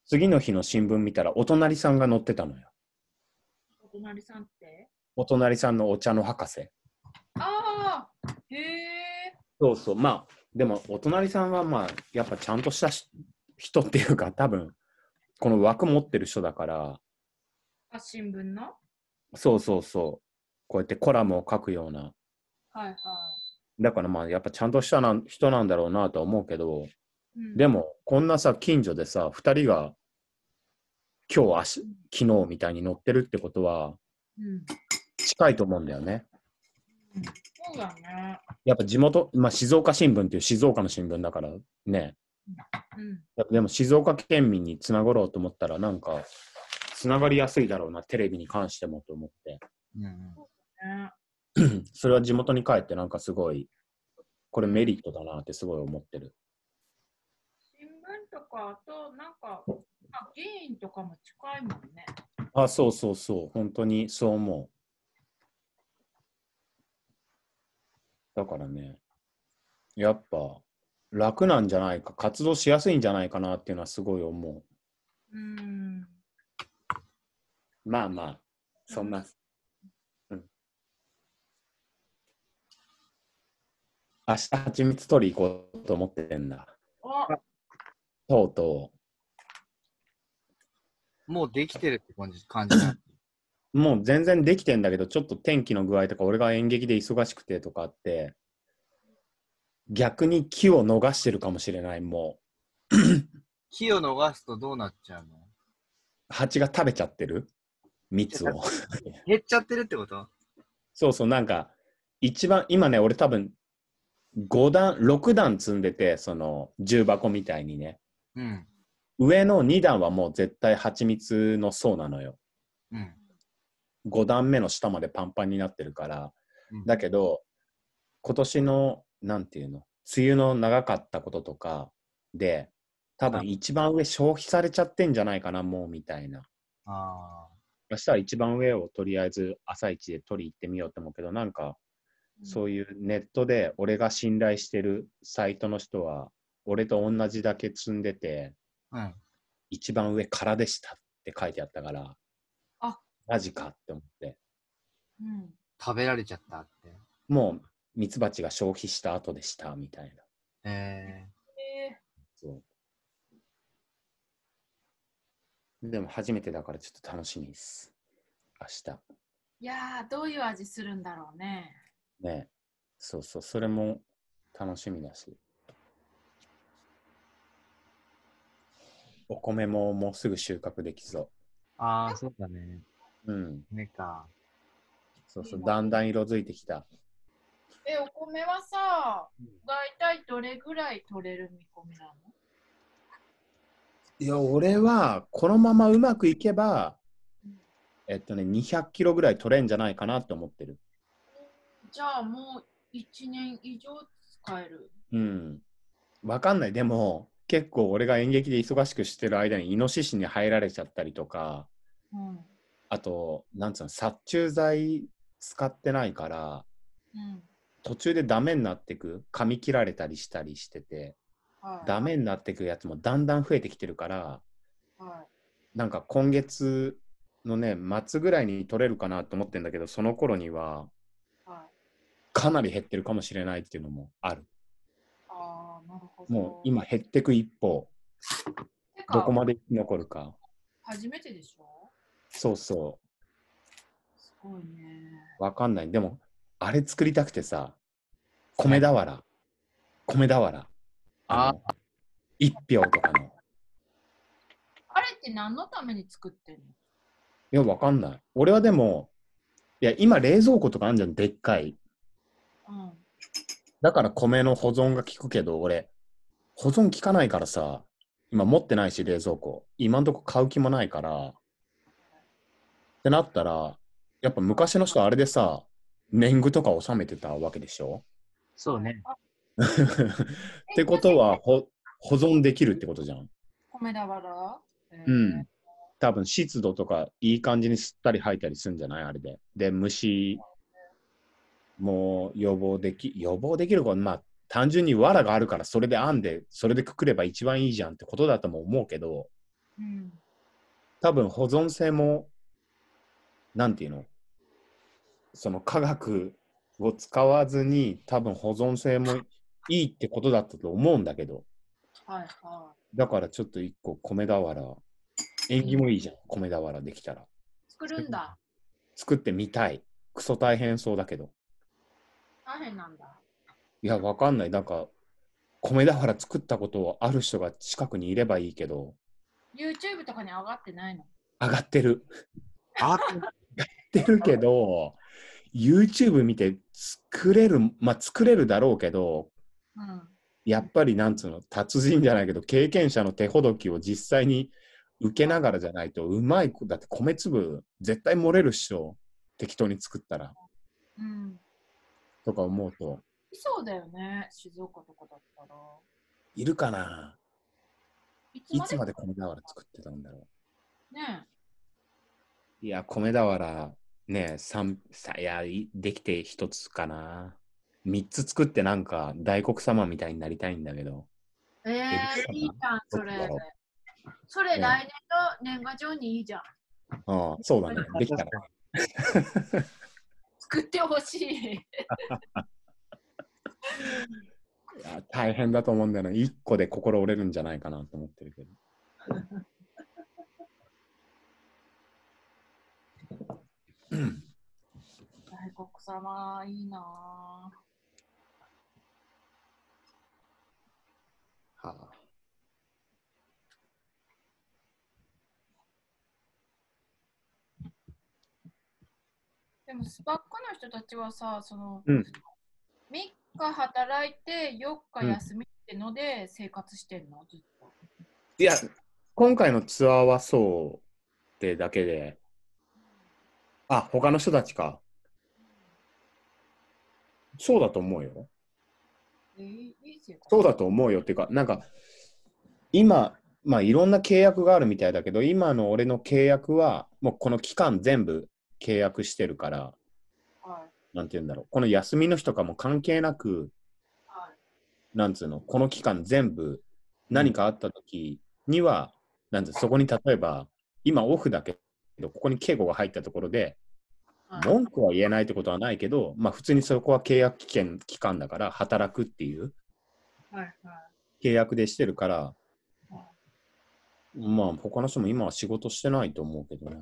次の日の新聞見たら、お隣さんが載ってたのよ。お隣さんって？お隣さんのお茶の博士。ああへえ。そうそう、まあ、でも、お隣さんは、まあ、やっぱちゃんとしたし人っていうか、多分この枠持ってる人だから、あ、新聞の？そうそうそう、こうやってコラムを書くような。はいはい。だからまあ、やっぱちゃんとしたな人なんだろうなとは思うけど、うん、でも、こんなさ、近所でさ、2人が今日明日、昨日みたいに乗ってるってことは、うん、近いと思うんだよね。うん。そうだね。やっぱ地元、まあ、静岡新聞っていう静岡の新聞だからね。うん。でも静岡県民につながろうと思ったら、なんか、つながりやすいだろうな、テレビに関してもと思って。うんねそれは地元に帰って、なんかすごい、これメリットだなってすごい思ってる。新聞とか、あと、なんか、あ議員とかも近いもんね。あ、そうそうそう、本当にそう思う。だからね、やっぱ楽なんじゃないか、活動しやすいんじゃないかなっていうのはすごい思うん。う。まあまあ、そんな。うん。明日、蜂蜜取り行こうと思ってんだ。あ、とうともうできてるって感じ感じな。もう全然できてんだけど、ちょっと天気の具合とか、俺が演劇で忙しくてとかあって、逆に木を逃してるかもしれない、もう。木を逃すとどうなっちゃうの？蜂が食べちゃってる？蜜を。減っちゃってるってこと？そうそう、なんか、一番、今ね、俺多分、5段、6段積んでて、その、重箱みたいにね。うん。上の2段はもう絶対蜂蜜の層なのよ。うん。5段目の下までパンパンになってるから。うんだけど、今年の、なんていうの、梅雨の長かったこととかで、多分一番上消費されちゃってんじゃないかな、もうみたいな。あ明日は一番上をとりあえず朝一で取り行ってみようと思うけど、なんか、そういうネットで俺が信頼してるサイトの人は、俺と同じだけ積んでて、あ。うん。一番上からでしたって書いてあったから、あマジかって思って。うん。食べられちゃったって。もうミツバチが消費した後でしたみたいな。ええそう。でも初めてだからちょっと楽しみです。明ー、いやー、どういう味するんだろうね。日。ね。そうそう、それも楽しみだし。お米ももうすぐ収穫できそー、ああ、そうだね。う。うん。ねか。そうそう、だんだん色づいてきた。え、お米はさ、だいたいどれぐらい取れる見込みなの？いや、俺はこのままうまくいけば、えっとね、200キロぐらい取れんじゃないかなって思ってる。じゃあもう1年以上使える？うん。わかんない。でも、結構俺が演劇で忙しくしてる間にイノシシに入られちゃったりとか、うん。あと、なんつうの、殺虫剤使ってないから、うん。途中でダメになってく、噛み切られたりしたりしてて、はい。ダメになってくやつもだんだん増えてきてるから、はなんか今月のね、末ぐらいに取れるかなと思ってんだけど、その頃には。かなり減ってるかもしれないっていうのもある。ああ、なるほど。もう今減ってく一方、どこまで生き残るか。初めてでしょ？そうそすごいね。う、わかんない。でも、あれ作りたくてさ、米俵、米俵。あの一票とかの。いあれって何のために作ってんの？や、わかんない。俺はでも、いや、今冷蔵庫とかあるじゃん、でっかい。うん。だから米の保存が効くけど、俺、保存効かないからさ、今持ってないし、冷蔵庫。今んとこ買う気もないから。ってなったら、やっぱ昔の人あれでさ、年貢とか納めてたわけでしょ？そうね。ってことはほ保存できるってことじゃん。米俵？うん。多分湿度とかいい感じに吸ったり吐いたりするんじゃない？あれで。で、虫も予防でき、予防できること、まあ単純に藁があるからそれで編んで、それでくくれば一番いいじゃんってことだとも思うけど、うん。多分保存性も、なんていうの？その科学を使わずに多分保存性もいいってことだったと思うんだけど、はいはだからちょっと一個米俵、縁起もいいじゃん、米俵できたら。い。作るんだ。作ってみたい。クソ大変そうだけど。大変なんだ。いや、わかんない。なんか、米俵作ったことある人が近くにいればいいけど、YouTube とかに上がってないの？上がってる。あ上がってるけど、YouTube 見て作れる、まあ作れるだろうけど、うん。やっぱりなんつうの、達人じゃないけど、経験者の手ほどきを実際に受けながらじゃないと、うまい、だって米粒絶対漏れるっしょ。適当に作ったら。うん。とか思うと、いそうだよね、静岡とかだったら。いるかないつまで米俵作ってたんだろねう。いや、米俵ね、三さいや、いできて一つかな。三つ作ってなんか大黒様みたいになりたいんだけど。ええー、いいじゃん、それ。それね来年の年賀状にいいじゃん。ああ、そうだね。できたら。作ってほしい。いや大変だと思うんだよな。一個で心折れるんじゃないかなと思ってるけど。うん大黒様、いいなぁ。はあ、でも、スパックの人たちはさ、その、うん3日働いて4日休みってので生活してんの、ずっと。いや、今回のツアーはそうってだけで、あ、他の人たちか。そうだと思うよ。そうだと思うよっていうか、なんか、今、まあいろんな契約があるみたいだけど、今の俺の契約は、もうこの期間全部契約してるから、はい。なんて言うんだろう、この休みの日とかも関係なく、はい。なんつうの、この期間全部何かあった時には、なんつうそこに例えば、今オフだけど、ここに敬語が入ったところで、はい、文句は言えないってことはないけど、まあ普通にそこは契約期限期間だから、働くっていう契約でしてるから、まあ他の人も今は仕事してないと思うけどね。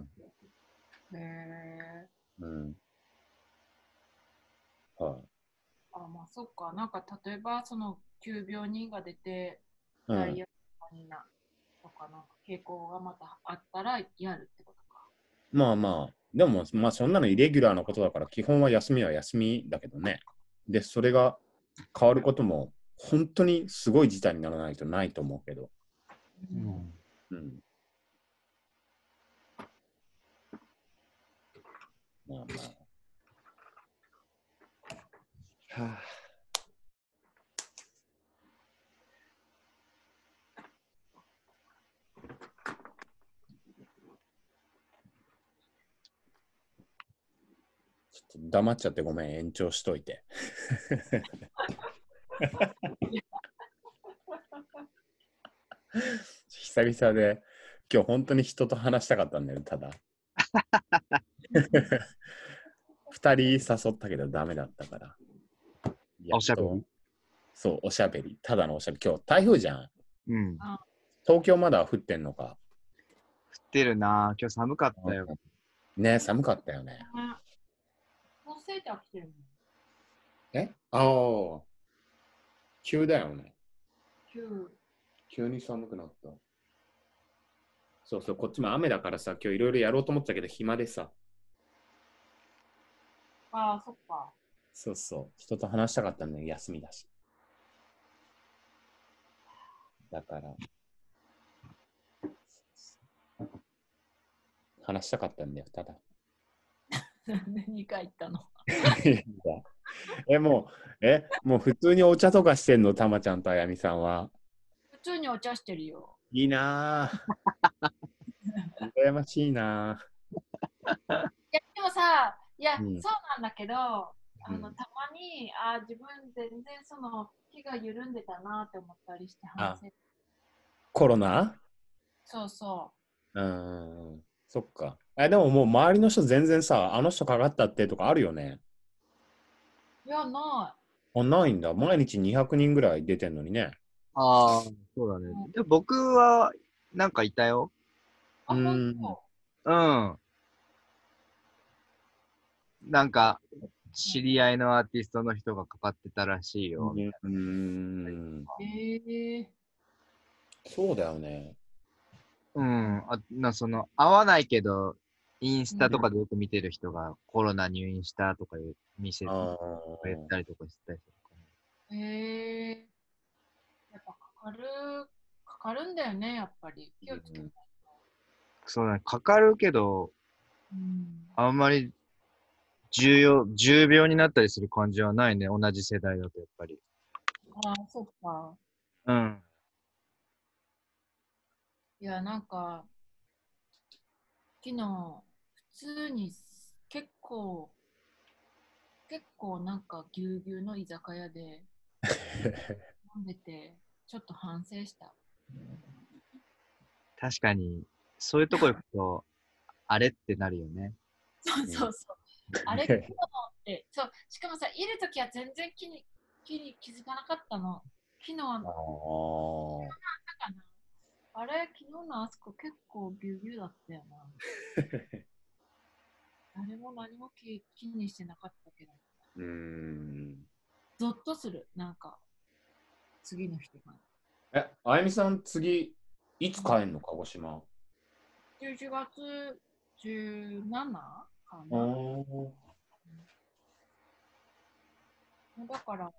いへーうん。はい、あ、まあそっか。なんか例えばその急病人が出て、うん。ダイヤになとかなんか傾向がまたあったらやるってことか。まあまあ、でもまあそんなのイレギュラーなことだから、基本は休みは休みだけどね。で、それが変わることも、本当にすごい事態にならないとないと思うけど。うんうん。まあまあ。はあ。ちょっと黙っちゃってごめん、延長しといて。久々で、今日本当に人と話したかったんだよ、ただ。二人誘ったけどダメだったから。おしゃべりそう、おしゃべり。ただのおしゃべり。今日台風じゃん。うん。降東京まだ降ってんのか？ってるな今日寒かったよ。ね寒かったよね。もうセーター着てる。え？ああ。急だよね。急。急に寒くなった。そうそう、こっちも雨だからさ、今日いろいろやろうと思ったけど暇でさ。ああ、そっか。そうそう、人と話したかったんだよ、休みだし。だから。話したかったんだよ、ただ。なんで2回行ったの？え、もう、え、もう普通にお茶とかしてんの、たまちゃんとあやみさんは。普通にお茶してるよ。いいなぁ。羨ましいないや、でもさ、いや、うんそうなんだけど、あのうんたまに、あ自分全然その気が緩んでたなって思ったりして。コロナ？そうそうん、そっか。え、でももう周りの人全然さ、あの人かかったってとかあるよね？う。いや、なあ、ないんだ。毎日200人ぐらい出てんのにね。ああ、そうだね。でも僕は、なんかいたよ。い。あ、うん。うん。なんか、知り合いのアーティストの人がかかってたらしいよ。うん。ええそうだよね。うん。あなその、会わないけど、インスタとかでよく見てる人がコロナ入院したとかいう店であ言ったりとかしたりとか。ええやっぱかかる、かかるんだよね、やっぱり。気をつけないと。そうだね。かかるけど、うん。あんまり重要、重病になったりする感じはないね。同じ世代だとやっぱり。ああ、そっか。うん。いや、なんか、昨日、普通に結構、結構なんかぎゅうぎゅうの居酒屋で飲んでて、ちょっと反省した。確かに、そういうとこ行くと、あれってなるよね。そうそうそう。あれ、昨日って、そう、しかもさ、いるときは全然気に気に気づかなかったの。昨日は。あれ、昨日のあそこ結構ぎゅうぎゅうだったよな。誰も何も気気にしてなかったけど。うーん。ゾッとする、なんか、次の人が。え、あやみさん、次、いつ帰んの鹿児島？11月17かあな。ーだから、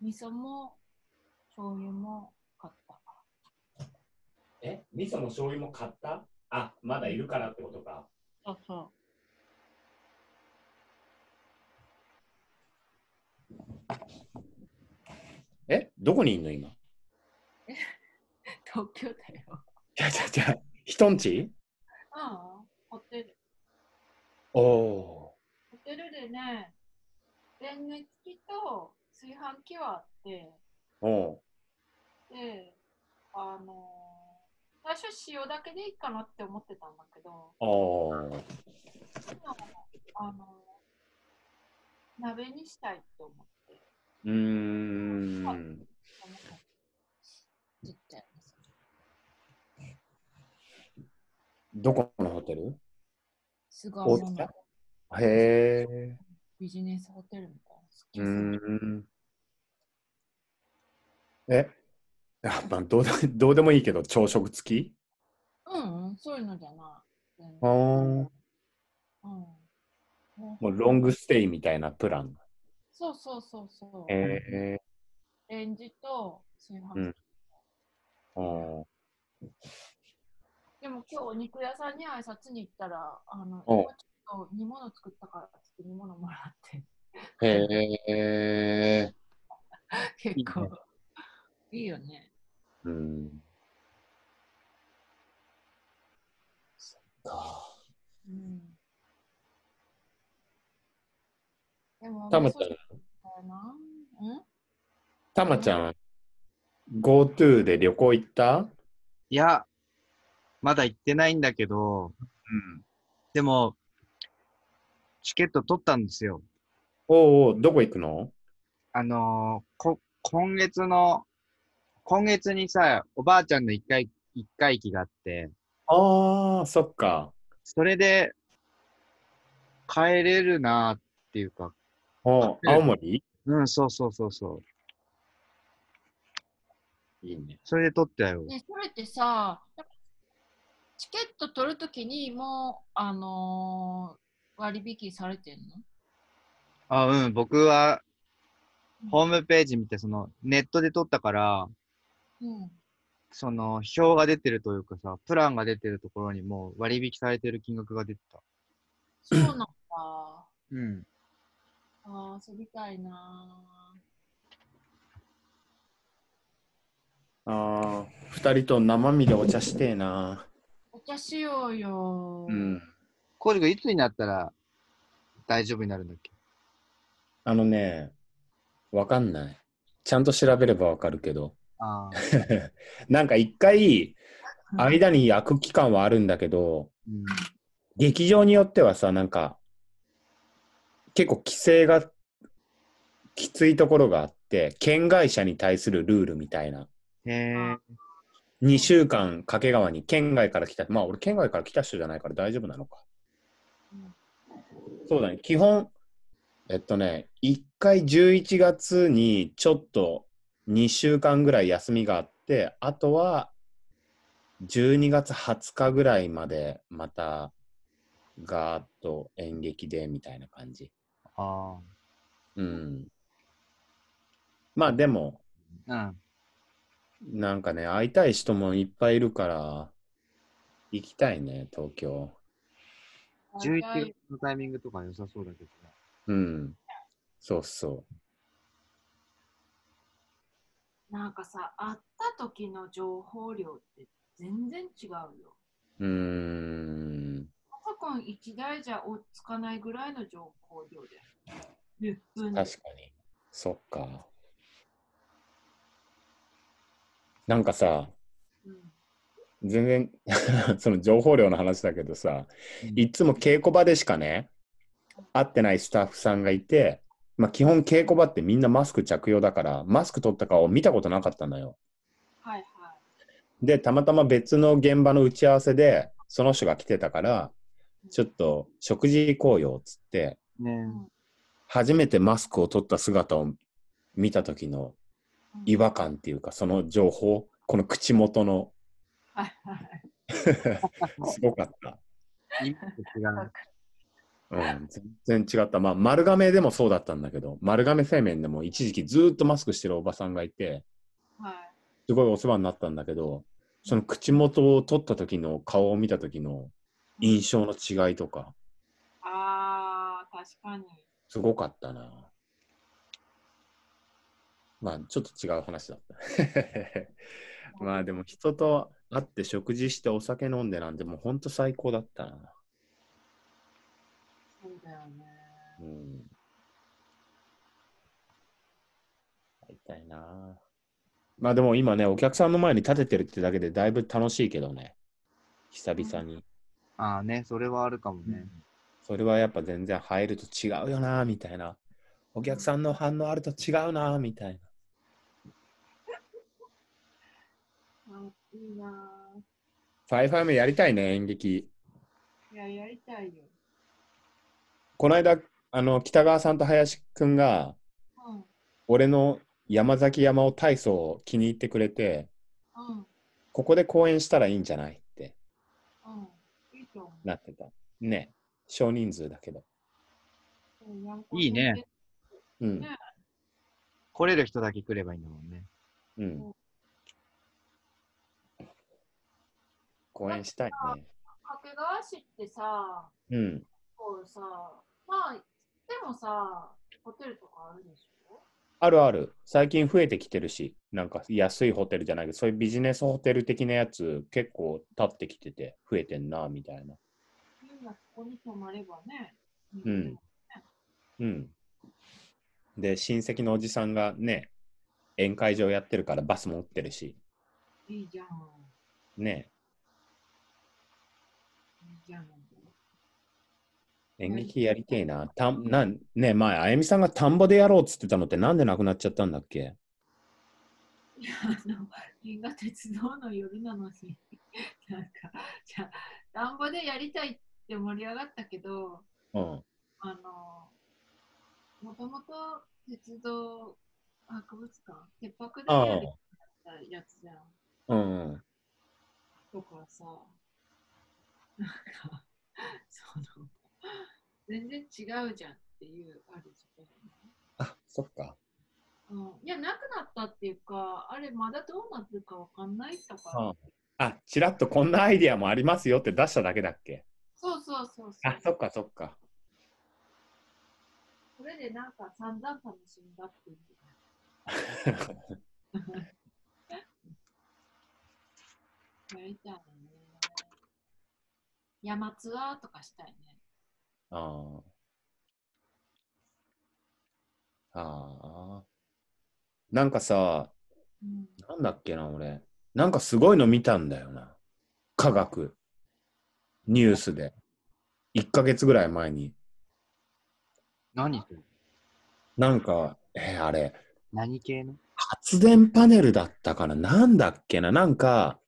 味噌も醤油も買った。え、味噌も醤油も買った？あ、まだいるからってことか。そうそう。え、どこにいんの今？い 東京だよ。や、じゃじゃ人んち？ああ、ホテル。おおホテルでね、電熱器と炊飯器はあって、ー。おで、あのー最初塩だけでいいかなって思ってたんだけど、あのー鍋にしたいと思って、うーん。どこのホテル？菅大野の塚へえ。ビジネスホテルみたいな。うそうーん。えあ、まあ、どうで どうでもいいけど、朝食付き？うん、うん、そういうのじゃなあーうん。ももうロングステイみたいなプラン？そうそうそうそう。へえレンジと炊飯器。うんー。でも今日肉屋さんに挨拶に行ったら、あの、ちょっと煮物作ったからって煮物もらって、へえ。結構いいよね。うん。そっか。うん。でも、たまちゃん、ん？たまちゃん、GoTo で旅行行った？いや、まだ行ってないんだけど、うん。でも、チケット取ったんですよ。おうおう、どこ行くの？あのーこ、今月の、今月にさ、おばあちゃんの一回、一回忌があって、ああ、そっか。それで、帰れるなーっていうか、おう青森？うん、そうそうそうそう。いいね。それで取ったよ。ね、それってさ、チケット取るときにもう、あのー割引されてんの？あ、うん、僕は、ホームページ見て、その、ネットで取ったから、うん。その、表が出てるというかさ、プランが出てるところにもう割引されてる金額が出てた。そうなんだ。うん。あー遊びたいなああ、二人と生身でお茶してえな。お茶しようよ。うん。コージ君いつになったら大丈夫になるんだっけ？あのね、わかんない。ちゃんと調べればわかるけど。なんか一回、うん間に空く期間はあるんだけど、うん。劇場によってはさ、なんか、結構規制がきついところがあって、県外者に対するルールみたいな。へえ。2週間掛川に県外から来た。まあ俺県外から来た人じゃないから大丈夫なのか。うんそうだね。基本、えっとね、1回11月にちょっと2週間ぐらい休みがあって、あとは12月20日ぐらいまでまたガーッと演劇でみたいな感じ。あうん。まあでも、あ。うん。なんかね、会いたい人もいっぱいいるから、行きたいね、東京。11月のタイミングとか良さそうだけどね。うん。そうそなんかさ、会った時の情報量って全然違うよ。う。ん。パソコン1台じゃ追いつかないぐらいの情報量で。10分で確かに。そっか。なんかさ、うん全然 その情報量の話だけどさ、うんいつも稽古場でしかね、会ってないスタッフさんがいて、まあ基本稽古場ってみんなマスク着用だから、マスク取った顔を見たことなかったのよ。はいはで、たまたま別の現場の打ち合わせで、その人が来てたから、ちょっと食事行こうよっつって、ね初めてマスクを取った姿を見た時のい。違和感っていうか、その情報、この口元の、はいはい。すごかった。う。うん、全然違った。まあ、丸亀でもそうだったんだけど、丸亀製麺でも一時期ずーっとマスクしてるおばさんがいて、はい。すごいお世話になったんだけど、その口元を取った時の顔を見た時の印象の違いとか、ああ、確かに。すごかったな。まあ、ちょっと違う話だった。まあ、でも人と会って食事してお酒飲んでなんてもう本当最高だったな。だよね。うん。会いたいな。まあでも今ね、お客さんの前に立ててるってだけでだいぶ楽しいけどね。久々に。ああね、それはあるかもね。それはやっぱ全然入ると違うよな、みたいな。お客さんの反応あると違うな、みたいな。あいいなファイファイもやりたいね、演劇。ぁ。いや、やりたいよ。この間、あの、北川さんと林くんが、うん。俺の山崎山尾体操を気に入ってくれて、うん。ここで公演したらいいんじゃないってうん。いいなってた。ね。少人数だけど。いいね先うん。ね来れる人だけ来ればいいんだもんね。うん。公演したいね。掛川市ってさ、うん。こうさ、まあ、でもさ、ホテルとかあるでしょ？あるある。最近増えてきてるし、なんか安いホテルじゃないけど、そういうビジネスホテル的なやつ結構立ってきてて、増えてんな、みたいな。みんなそこに泊まればね。うん。うん。で、親戚のおじさんがね、宴会場やってるからバスも打ってるし、いいじゃん。ね、いいじゃん。演劇やりてえな。たんなんね前、あやみさんが田んぼでやろうっつってたのってなんでなくなっちゃったんだっけ？いや、あの、銀河鉄道の夜なのに、なんか、じゃあ、田んぼでやりたいって盛り上がったけど、うん。あの、もともと鉄道博物館、鉄泊であやるやつじゃんうん。とかさ、なんか、その、全然違うじゃんっていう、あるじゃん。あ、そっか。うん、いや、なくなったっていうか、あれ、まだどうなってるかわかんないとか、ああ、ちらっとこんなアイディアもありますよって出しただけだっけ？そうそうそうそうあ、そっかそっか。それでなんか散々楽しんだっていう。やりたいね。山ツアーとかしたいね。ああ。ああ。なんかさ、うん、なんだっけな、俺。なんかすごいの見たんだよな。科学。ニュースで。1ヶ月ぐらい前に。何なんか、えーあれ、何系の？発電パネルだったかな？なんだっけな？なんか、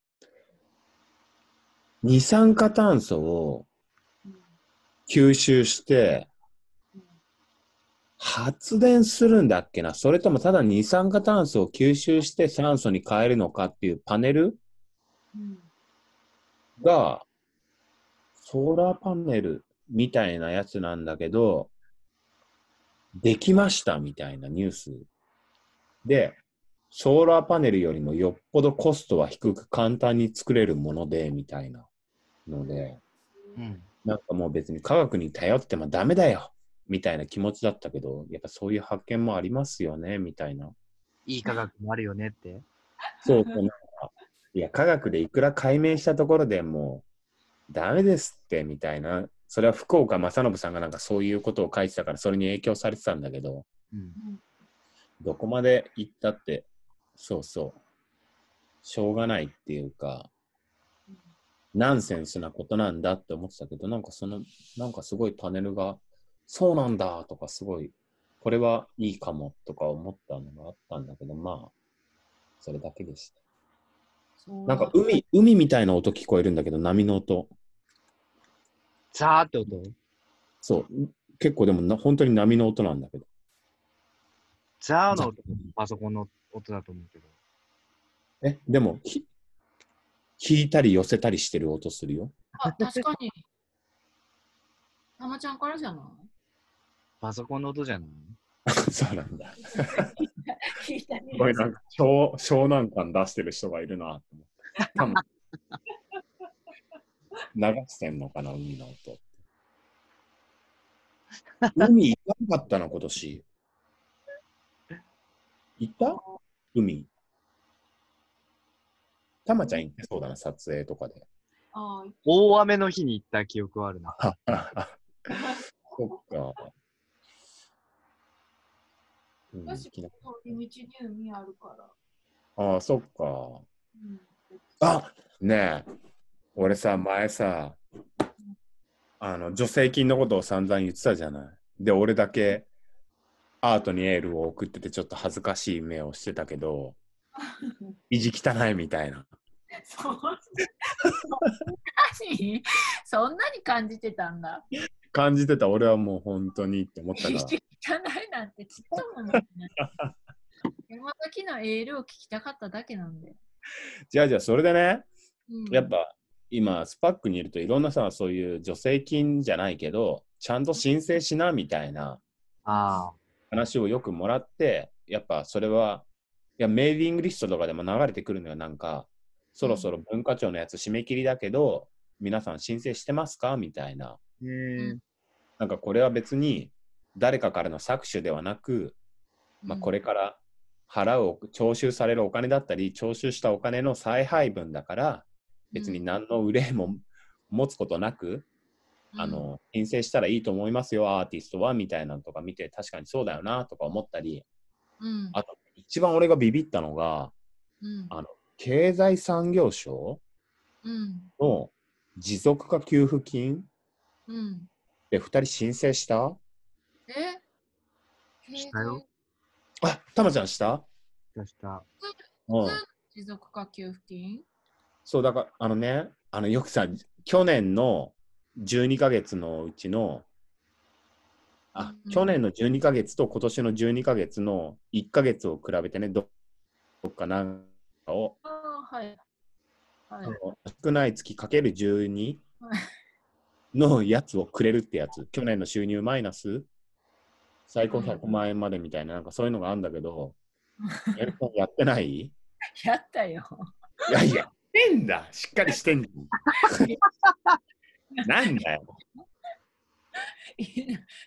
二酸化炭素をうん吸収してうん発電するんだっけな？それともただ二酸化炭素を吸収して酸素に変えるのかっていうパネル？うん。が、ソーラーパネルみたいなやつなんだけど、できましたみたいなニュース。で、ソーラーパネルよりもよっぽどコストは低く簡単に作れるもので、みたいなので、うん。なんかもう別に科学に頼ってもダメだよみたいな気持ちだったけど、やっぱそういう発見もありますよね、みたいな。いい科学もあるよねって。そうそう、なんか、いや、科学でいくら解明したところでもう、ダメですって、みたいな。それは福岡正信さんがなんかそういうことを書いてたから、それに影響されてたんだけど、うん。どこまで行ったって、そうそう、しょうがないっていうか、ナンセンスなことなんだって思ってたけど、なんかその、なんかすごいパネルが、そうなんだとかすごい、これはいいかもとか思ったのがあったんだけど、まあ、それだけでした。なんか海、海みたいな音聞こえるんだけど、波の音。ザーって音？そう。結構でもな、本当に波の音なんだけど。ザーの音？パソコンの音だと思うけど。え、でも、ひ引いたり寄せたりしてる音するよ。あ、確かに。たまちゃんからじゃない？パソコンの音じゃない？そうなんだ。聞いたねすごいなんか、湘湘南感出してる人がいるなって。多分 流してんのかな、海の音。海行かなかったの、今年。行った？海。たまちゃん行ってそうだな、撮影とかで。あ大雨の日に行った記憶はあるな。そっか。に海あるから。ああ、そっか。うん、あねえ、俺さ、前さ、あの、助成金のことを散々言ってたじゃない。で、俺だけアートにエールを送ってて、ちょっと恥ずかしい目をしてたけど、意地汚いみたいな。そんなにそんなに感じてたんだ。感じてた俺はもう本当にって思ったから。汚いなんてちっとも思ってない。山崎のエールを聞きたかっただけなんで。じゃあじゃあ、それでね、うん、やっぱ今、スパックにいるといろんなさ、そういう助成金じゃないけど、ちゃんと申請しなみたいなあ話をよくもらって、やっぱそれは、いや、メーリングリストとかでも流れてくるのよ、なんか、そろそろ文化庁のやつ締め切りだけど、皆さん申請してますか？みたいな。あ。うん。なんかこれは別に誰かからの搾取ではなく、まあ、これから払う、徴収されるお金だったり、徴収したお金の再配分だから、別に何の憂いも持つことなく、あの、申請したらいいと思いますよ、アーティストは、みたいなのとか見て、確かにそうだよな、とか思ったり、うん、あと、一番俺がビビったのが、うん、あの、経済産業省うん、の持続化給付金うん。で2人申請した？え？したよ。あ、たまちゃんした？出した。うん。持続化給付金？そう、だから、あのね、あの、よくさ、去年の12ヶ月のうちの、あ、うん去年の12ヶ月と今年の12ヶ月の1ヶ月を比べてね、どどっかなんかを、はい。はい少ない月かける12はいのやつをくれるってやつ。去年の収入マイナス最高100万円までみたいな、なんかそういうのがあるんだけど、やるやってない？やったよ。いやいや、してんだ。しっかりしてんじゃん。なんだよ。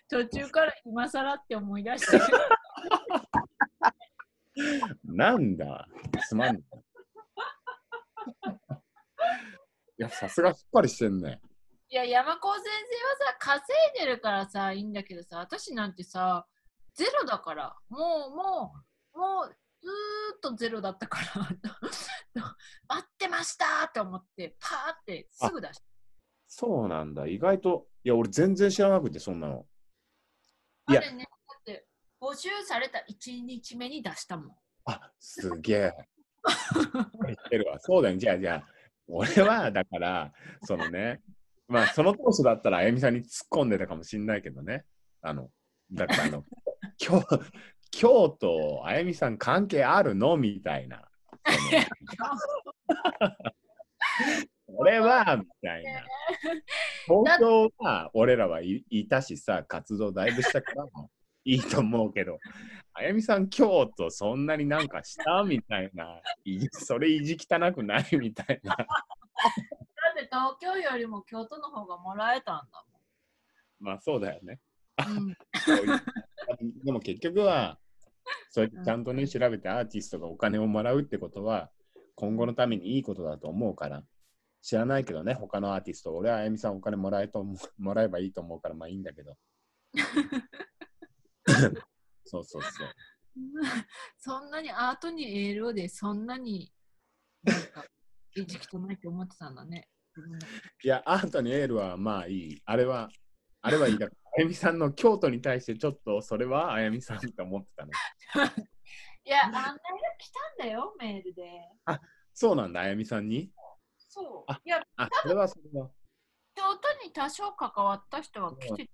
途中から今更って思い出してる。なんだ？すまん。いや、さすがしっかりしてんね。いや、山子先生はさ、稼いでるからさ、いいんだけどさ、私なんてさ、ゼロだから、もう、もう、もう、ずーっとゼロだったから、待ってましたって思って、パーってすぐ出した。そうなんだ。意外と、いや、俺全然知らなくて、そんなの。いやね、だって、募集された1日目に出したもん。あ、すげえ。言ってるわ。そうだよ。じゃあ、じゃあ、俺は、だから、そのね、まあ、その当初だったら、あやみさんに突っ込んでたかもしんないけどね。あの、だから、あの、今日、京都、あやみさん関係あるの？みたいな。俺は、みたいな。東京は、俺らはい、いたしさ、活動だいぶしたからもいいと思うけど、あやみさん、京都、そんなになんかしたみたいな。いそれ意地汚くないみたいな。だって東京よりも京都の方がもらえたんだまあ、そうだよね。もん。うん、でも結局は、そうやってちゃんとね、調べてアーティストがお金をもらうってことは、今後のためにいいことだと思うから、知らないけどね、他のアーティスト、俺はあやみさんお金もらえと もらえばいいと思うから、まあいいんだけど。そうそうそう。そんなにアートにエールをで、そんなになんか、意識とないって思ってたんだね。いや、アートにエールはまあいい。あれは、あれはいいだ。あやみさんの京都に対してちょっとそれはあやみさんって思ってたね。いや、案内が来たんだよ、メールで。そうなんだ、あやみさんに？そうあ。いや、あ、それはそれは。京都に多少関わった人は来てたんじ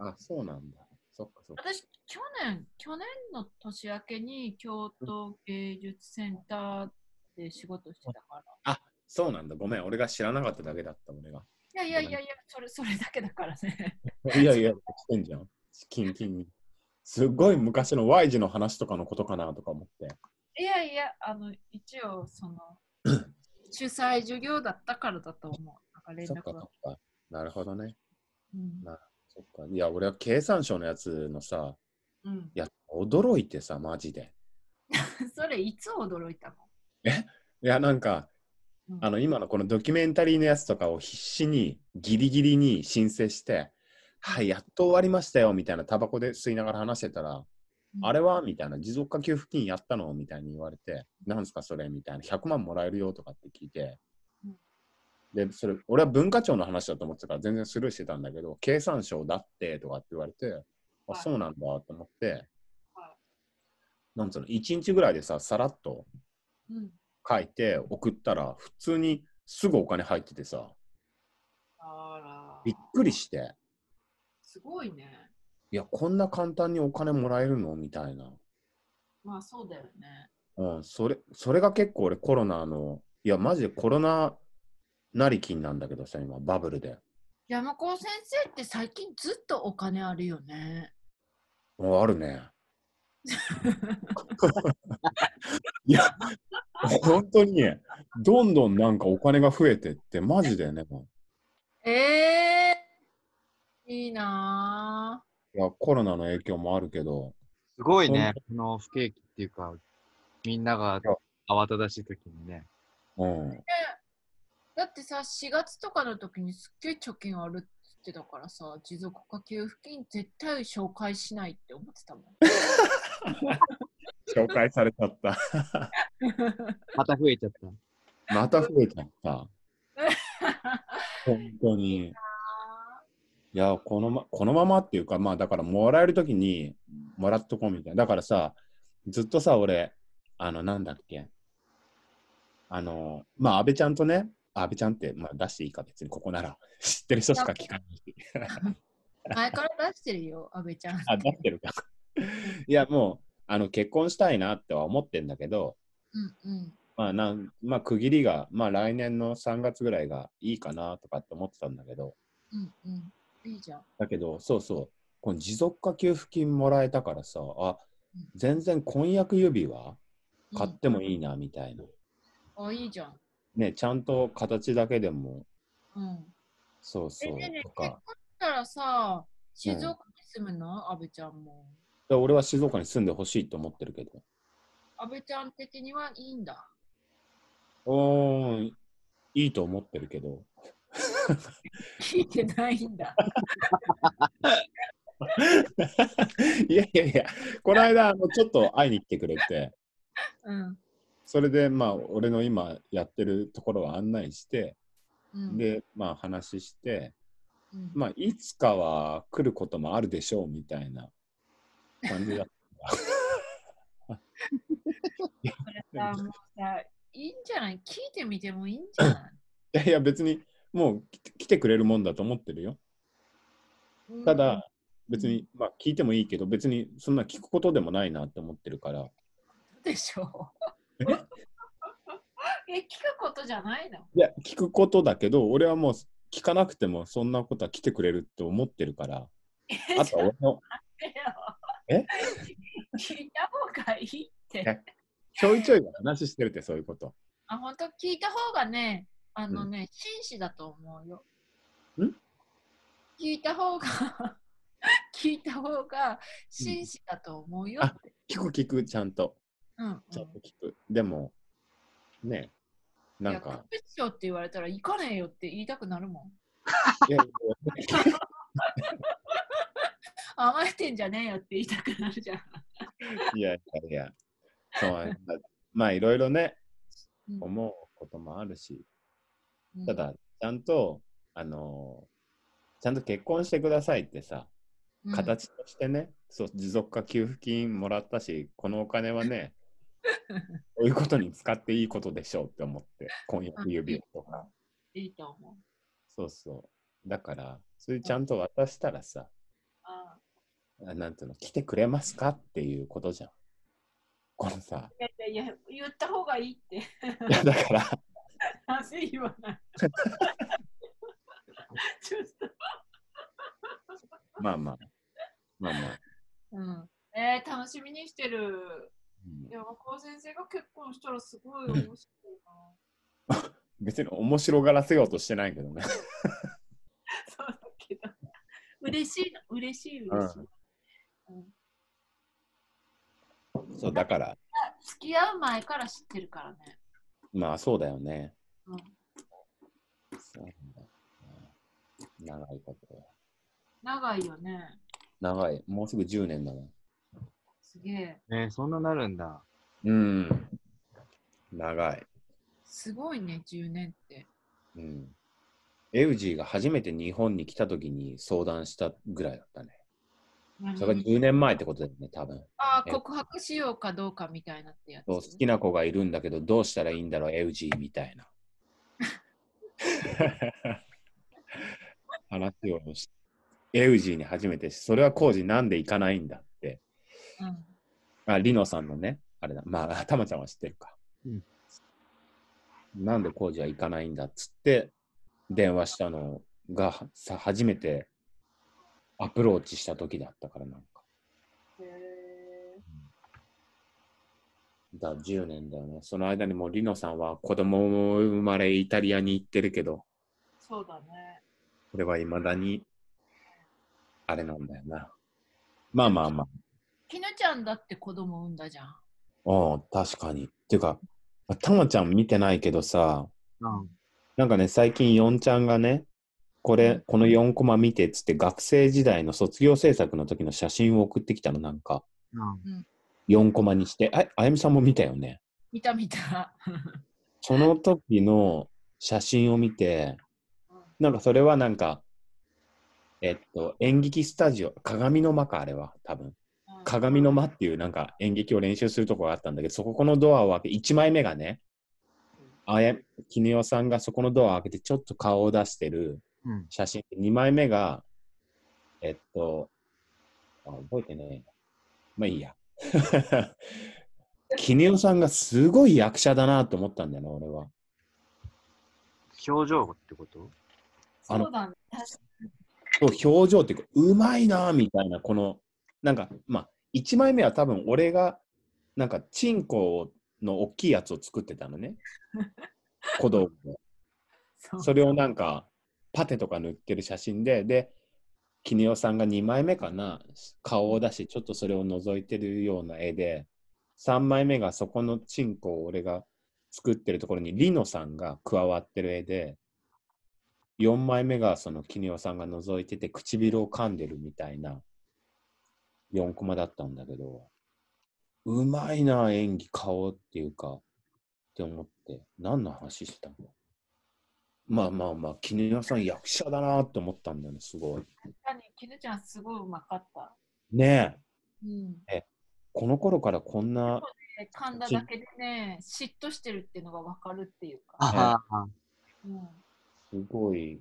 ゃない？あ、そうなんだ。そっかそっか。私、去年、去年の年明けに京都芸術センターで仕事してたから。あ、そうなんだ。ごめん、俺が知らなかっただけだった、俺が。いやいやいやいや、それそれだけだからね。いやいや、してんじゃん。キンキンに。すっごい昔の Y 字の話とかのことかなとか思って。いやいや、あの、一応、その、主催授業だったからだと思う。なんか連絡が。そっか。なるほどね。うんなそっか。いや、俺は経産省のやつのさ、うん、いや、驚いてさ、マジで。それ、いつ驚いたの？いや、なんか、うんあの、今のこのドキュメンタリーのやつとかを必死に、ギリギリに申請して、はい、やっと終わりましたよ、みたいなタバコで吸いながら話してたら、あれはみたいな、持続化給付金やったの？みたいに言われて、なんすかそれ？みたいな、100万もらえるよとかって聞いて。うん、で、それ、俺は文化庁の話だと思ってたから全然スルーしてたんだけど、経産省だってとかって言われて、あ、はい。そうなんだと思って。は、なんつうの、1日ぐらいでさ、さらっとうん。書いて送ったら、普通にすぐお金入っててさ、びっくりして、すごいね。いや、こんな簡単にお金もらえるの？みたいな。まあそうだよね。うん、それ、それが結構俺コロナの、いや、マジでコロナなりきんなんだけどさ、今、バブルで。山高先生って最近ずっとお金あるよね。ああるね。いや、本当に、どんどんなんかお金が増えてって、マジでね。ええー、いいなや、コロナの影響もあるけど、すごいね、この不景気っていうか、みんなが慌ただしい時にね。うん。だってさ、4月とかの時にすっげえ貯金あるっつっってたからさ、持続化給付金絶対紹介しないって思ってたもん。紹介されちゃった。また増えちゃった。また増えちゃった。本当に。いや、このまこのままっていうか、まあだからもらえるときにもらっとこうみたいな。だからさ、ずっとさ、俺、あの、なんだっけ。あの、まあ、安倍ちゃんとね、あ安倍ちゃんって、まあ、出していいか、別にここなら。知ってる人しか聞かないし。前から出してるよ、阿部ちゃん。あ、出してるか。いや、もう、あの、結婚したいなっては思ってんだけど、うんうん。まあ、なんまあ、区切りが、まあ、来年の3月ぐらいがいいかなとかって思ってたんだけど、うんうん。いいじゃん。だけど、そうそう、この持続化給付金もらえたからさ、あうん、全然婚約指輪うん買ってもいいな、みたいな。あ、いいじゃん。ね、ちゃんと形だけでも、うん。そうそう、え、ねと結婚か。したらさ、静岡に住むの？阿部ちゃんも。で俺は静岡に住んでほしいと思ってるけど。阿部ちゃん的にはいいんだ。おー、いいと思ってるけど。聞いてないんだ。いやいやいや、この間、あのちょっと会いに来てくれて、うん。それで、まあ、俺の今やってるところを案内して、うん、で、まあ、話して、うん、まあ、いつかは来ることもあるでしょうみたいな感じだった。これさ、もうさ、いいんじゃない？聞いてみてもいいんじゃない？いやいや、別にもう来てくれるもんだと思ってるよ。うん。ただ、別に、まあ、聞いてもいいけど、別にそんな聞くことでもないなって思ってるから、でしょ。え？え、聞くことじゃないの？いや、聞くことだけど、俺はもう聞かなくてもそんなことは来てくれるって思ってるから、あとは俺のえ？聞いた方がいいって。え。ちょいちょい話してるってそういうこと。あ、本当？聞いた方がね、あのね、紳士だと思うよ。ん？聞いた方が、聞いた方が紳士だと思うよって。聞く聞く、ちゃんと。うん、うん。ちゃんと聞く。でも、ね、なんいや、か、隠しよって言われたら行かねえよって言いたくなるもん。いやい 甘えてんじゃねえよって言いたくなるじゃん。やいやいや、そうまあ、いろいろね、うん思うこともあるし、うんただ、ちゃんと、あのちゃんと結婚してくださいってさ、うん形としてね、そう持続化給付金もらったし、このお金はね、こういうことに使っていいことでしょうって思って、婚約指輪とか。いいと思う。そうそう。だから、それちゃんと渡したらさ、ああなんていうの、来てくれますかっていうことじゃん。このさ、いやいや、言った方がいいって。いやだから、なぜ言わないちょっと。まあまあ、まあまあ。うん。えー、楽しみにしてる。うんいや、若尾先生が結婚したらすごい面白いな。別に面白がらせようとしてないけどね。そうだけど。嬉しいの、嬉しい、嬉しい。うんそう、だから、付き合う前から知ってるからね。まあそうだよね。うん、ね長いこと。長いよね。長い。もうすぐ10年だもん。すげえ。ねそんななるんだ。うん。長い。すごいね、10年って。うん。エウジーが初めて日本に来た時に相談したぐらいだったね。それが10年前ってことだよね、多分。ああ、え告白しようかどうかみたいなってやつ？そう好きな子がいるんだけど、どうしたらいいんだろう、エウジーみたいな。話をし、エウジーに初めてし、それは工事なんで行かないんだって。うん。あ、リノさんのね、あれだ。まあ、たまちゃんは知ってるか。うんなんで工事は行かないんだっつって、電話したのがさ、初めてアプローチした時だったから、なんか。へえ。だ、10年だよね。その間にもうリノさんは子供も生まれイタリアに行ってるけど、そうだね。これはいまだに、あれなんだよな。まあまあまあ。きぬちゃんだって子供産んだじゃん。ああ、確かに。っていうか、たまちゃん見てないけどさ、うん。なんかね、最近、ヨンちゃんがね、これ、この4コマ見てっつって、学生時代の卒業制作の時の写真を送ってきたの、なんか、うん4コマにして。あ、あやみさんも見たよね？見た見た。その時の写真を見て、なんかそれはなんか、えっと、演劇スタジオ、鏡の間か、あれは、多分。鏡の間っていうなんか演劇を練習するとこがあったんだけど、そこのドアを開け、1枚目がね、あや、きねおさんがそこのドアを開けてちょっと顔を出してるうん。写真、2枚目が、えっと、あ覚えてね。まあいいや。きねおさんがすごい役者だなと思ったんだよな、俺は。表情ってこと？あのそうだね。表情っていうか、うまいなみたいな、この、なんか、まあ、1枚目は多分俺が、なんか、チンコの大きいやつを作ってたのね。小道具で。それをなんか、パテとか塗ってる写真で、で、キネオさんが2枚目かな、顔を出して、ちょっとそれを覗いてるような絵で、3枚目がそこのチンコを俺が作ってるところにリノさんが加わってる絵で、4枚目がそのキネオさんが覗いてて唇を噛んでるみたいな4コマだったんだけど、うまいな、演技、顔っていうか、って思って、何の話してたのまあまあまあ、絹代さん役者だなって思ったんだよね、すごい。に、きぬちゃんすごいうまかった。ねえ、うん。この頃からこんな、で噛んだだけでね、嫉妬してるっていうのがわかるっていうか。ああ、うん。すごい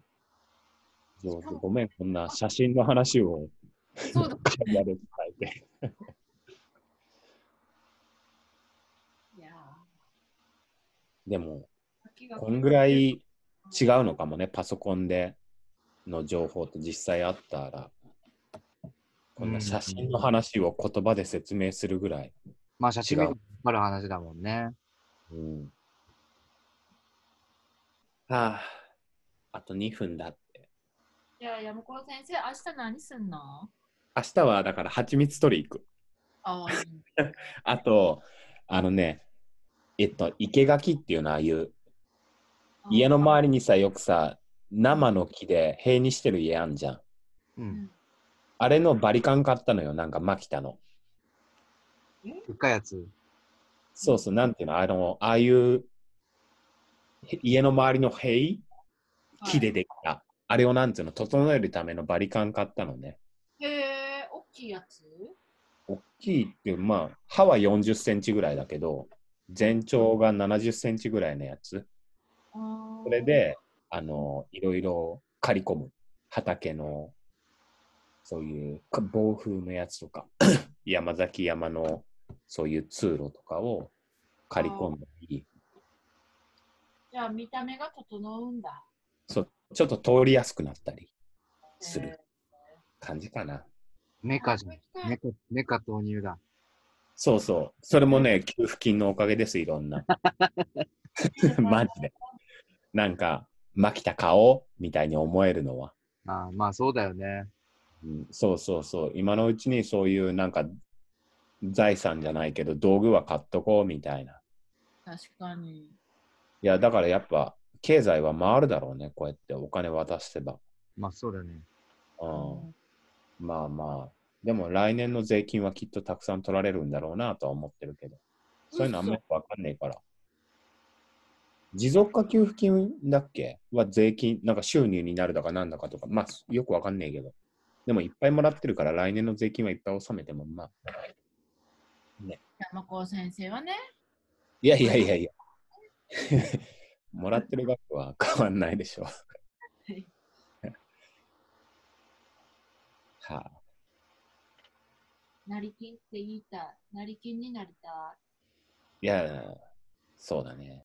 上手。ごめん、こんな写真の話をそうだ会話で伝えて。いやでも、ーこんぐらい違うのかもね、パソコンでの情報と実際あったら、こんな写真の話を言葉で説明するぐらい。まあ写真見てわかる話だもんね。うん。はあ、あと2分だって。いや、山子先生、明日何すんの？明日はだから蜂蜜取り行く。ああ、いい あと、あのね、えっと、生垣っていうのはああいう家の周りにさ、よくさ、生の木で塀にしてる家あんじゃん。う。うんん。あれのバリカン買ったのよ、なんかマキタの。でっかいやつ。そうそう、なんていうの、あの、ああいうへ家の周りの塀？木でできた。あれをなんていうの、整えるためのバリカン買ったのね。へえ、大きいやつ？大きいっていう、まあ、刃は40センチぐらいだけど、全長が70センチぐらいのやつ。そそれ、で、あの、いろいろ刈り込む。畑の、そういうか暴風のやつとか、山崎山のそういう通路とかを刈り込んだり、じゃあ見た目が整うんだ。そうちょっと通りやすくなったりする感じかな。メカじゃん。メカ、メカ投入だ。そうそう。それもね、給付金のおかげです、いろんな。マジで。なんか、牧田顔みたいに思えるのは。ああ、まあそうだよね。うん、そうそうそう。今のうちにそういうなんか財産じゃないけど道具は買っとこうみたいな。確かに。いや、だからやっぱ経済は回るだろうね。こうやってお金渡せば。まあそうだね。うん、まあまあ。でも来年の税金はきっとたくさん取られるんだろうなとは思ってるけど。そういうのあんまりわかんないから。持続化給付金だっけ？は税金、なんか収入になるだかなんだかとか、まあよくわかんないけど。でもいっぱいもらってるから来年の税金はいっぱい納めてもまあ。山子先生はね、いやいやいやいや。もらってる額は 変わんないでしょ。はいはあ、成金って言いたい。成金になりたい。いや、そうだね。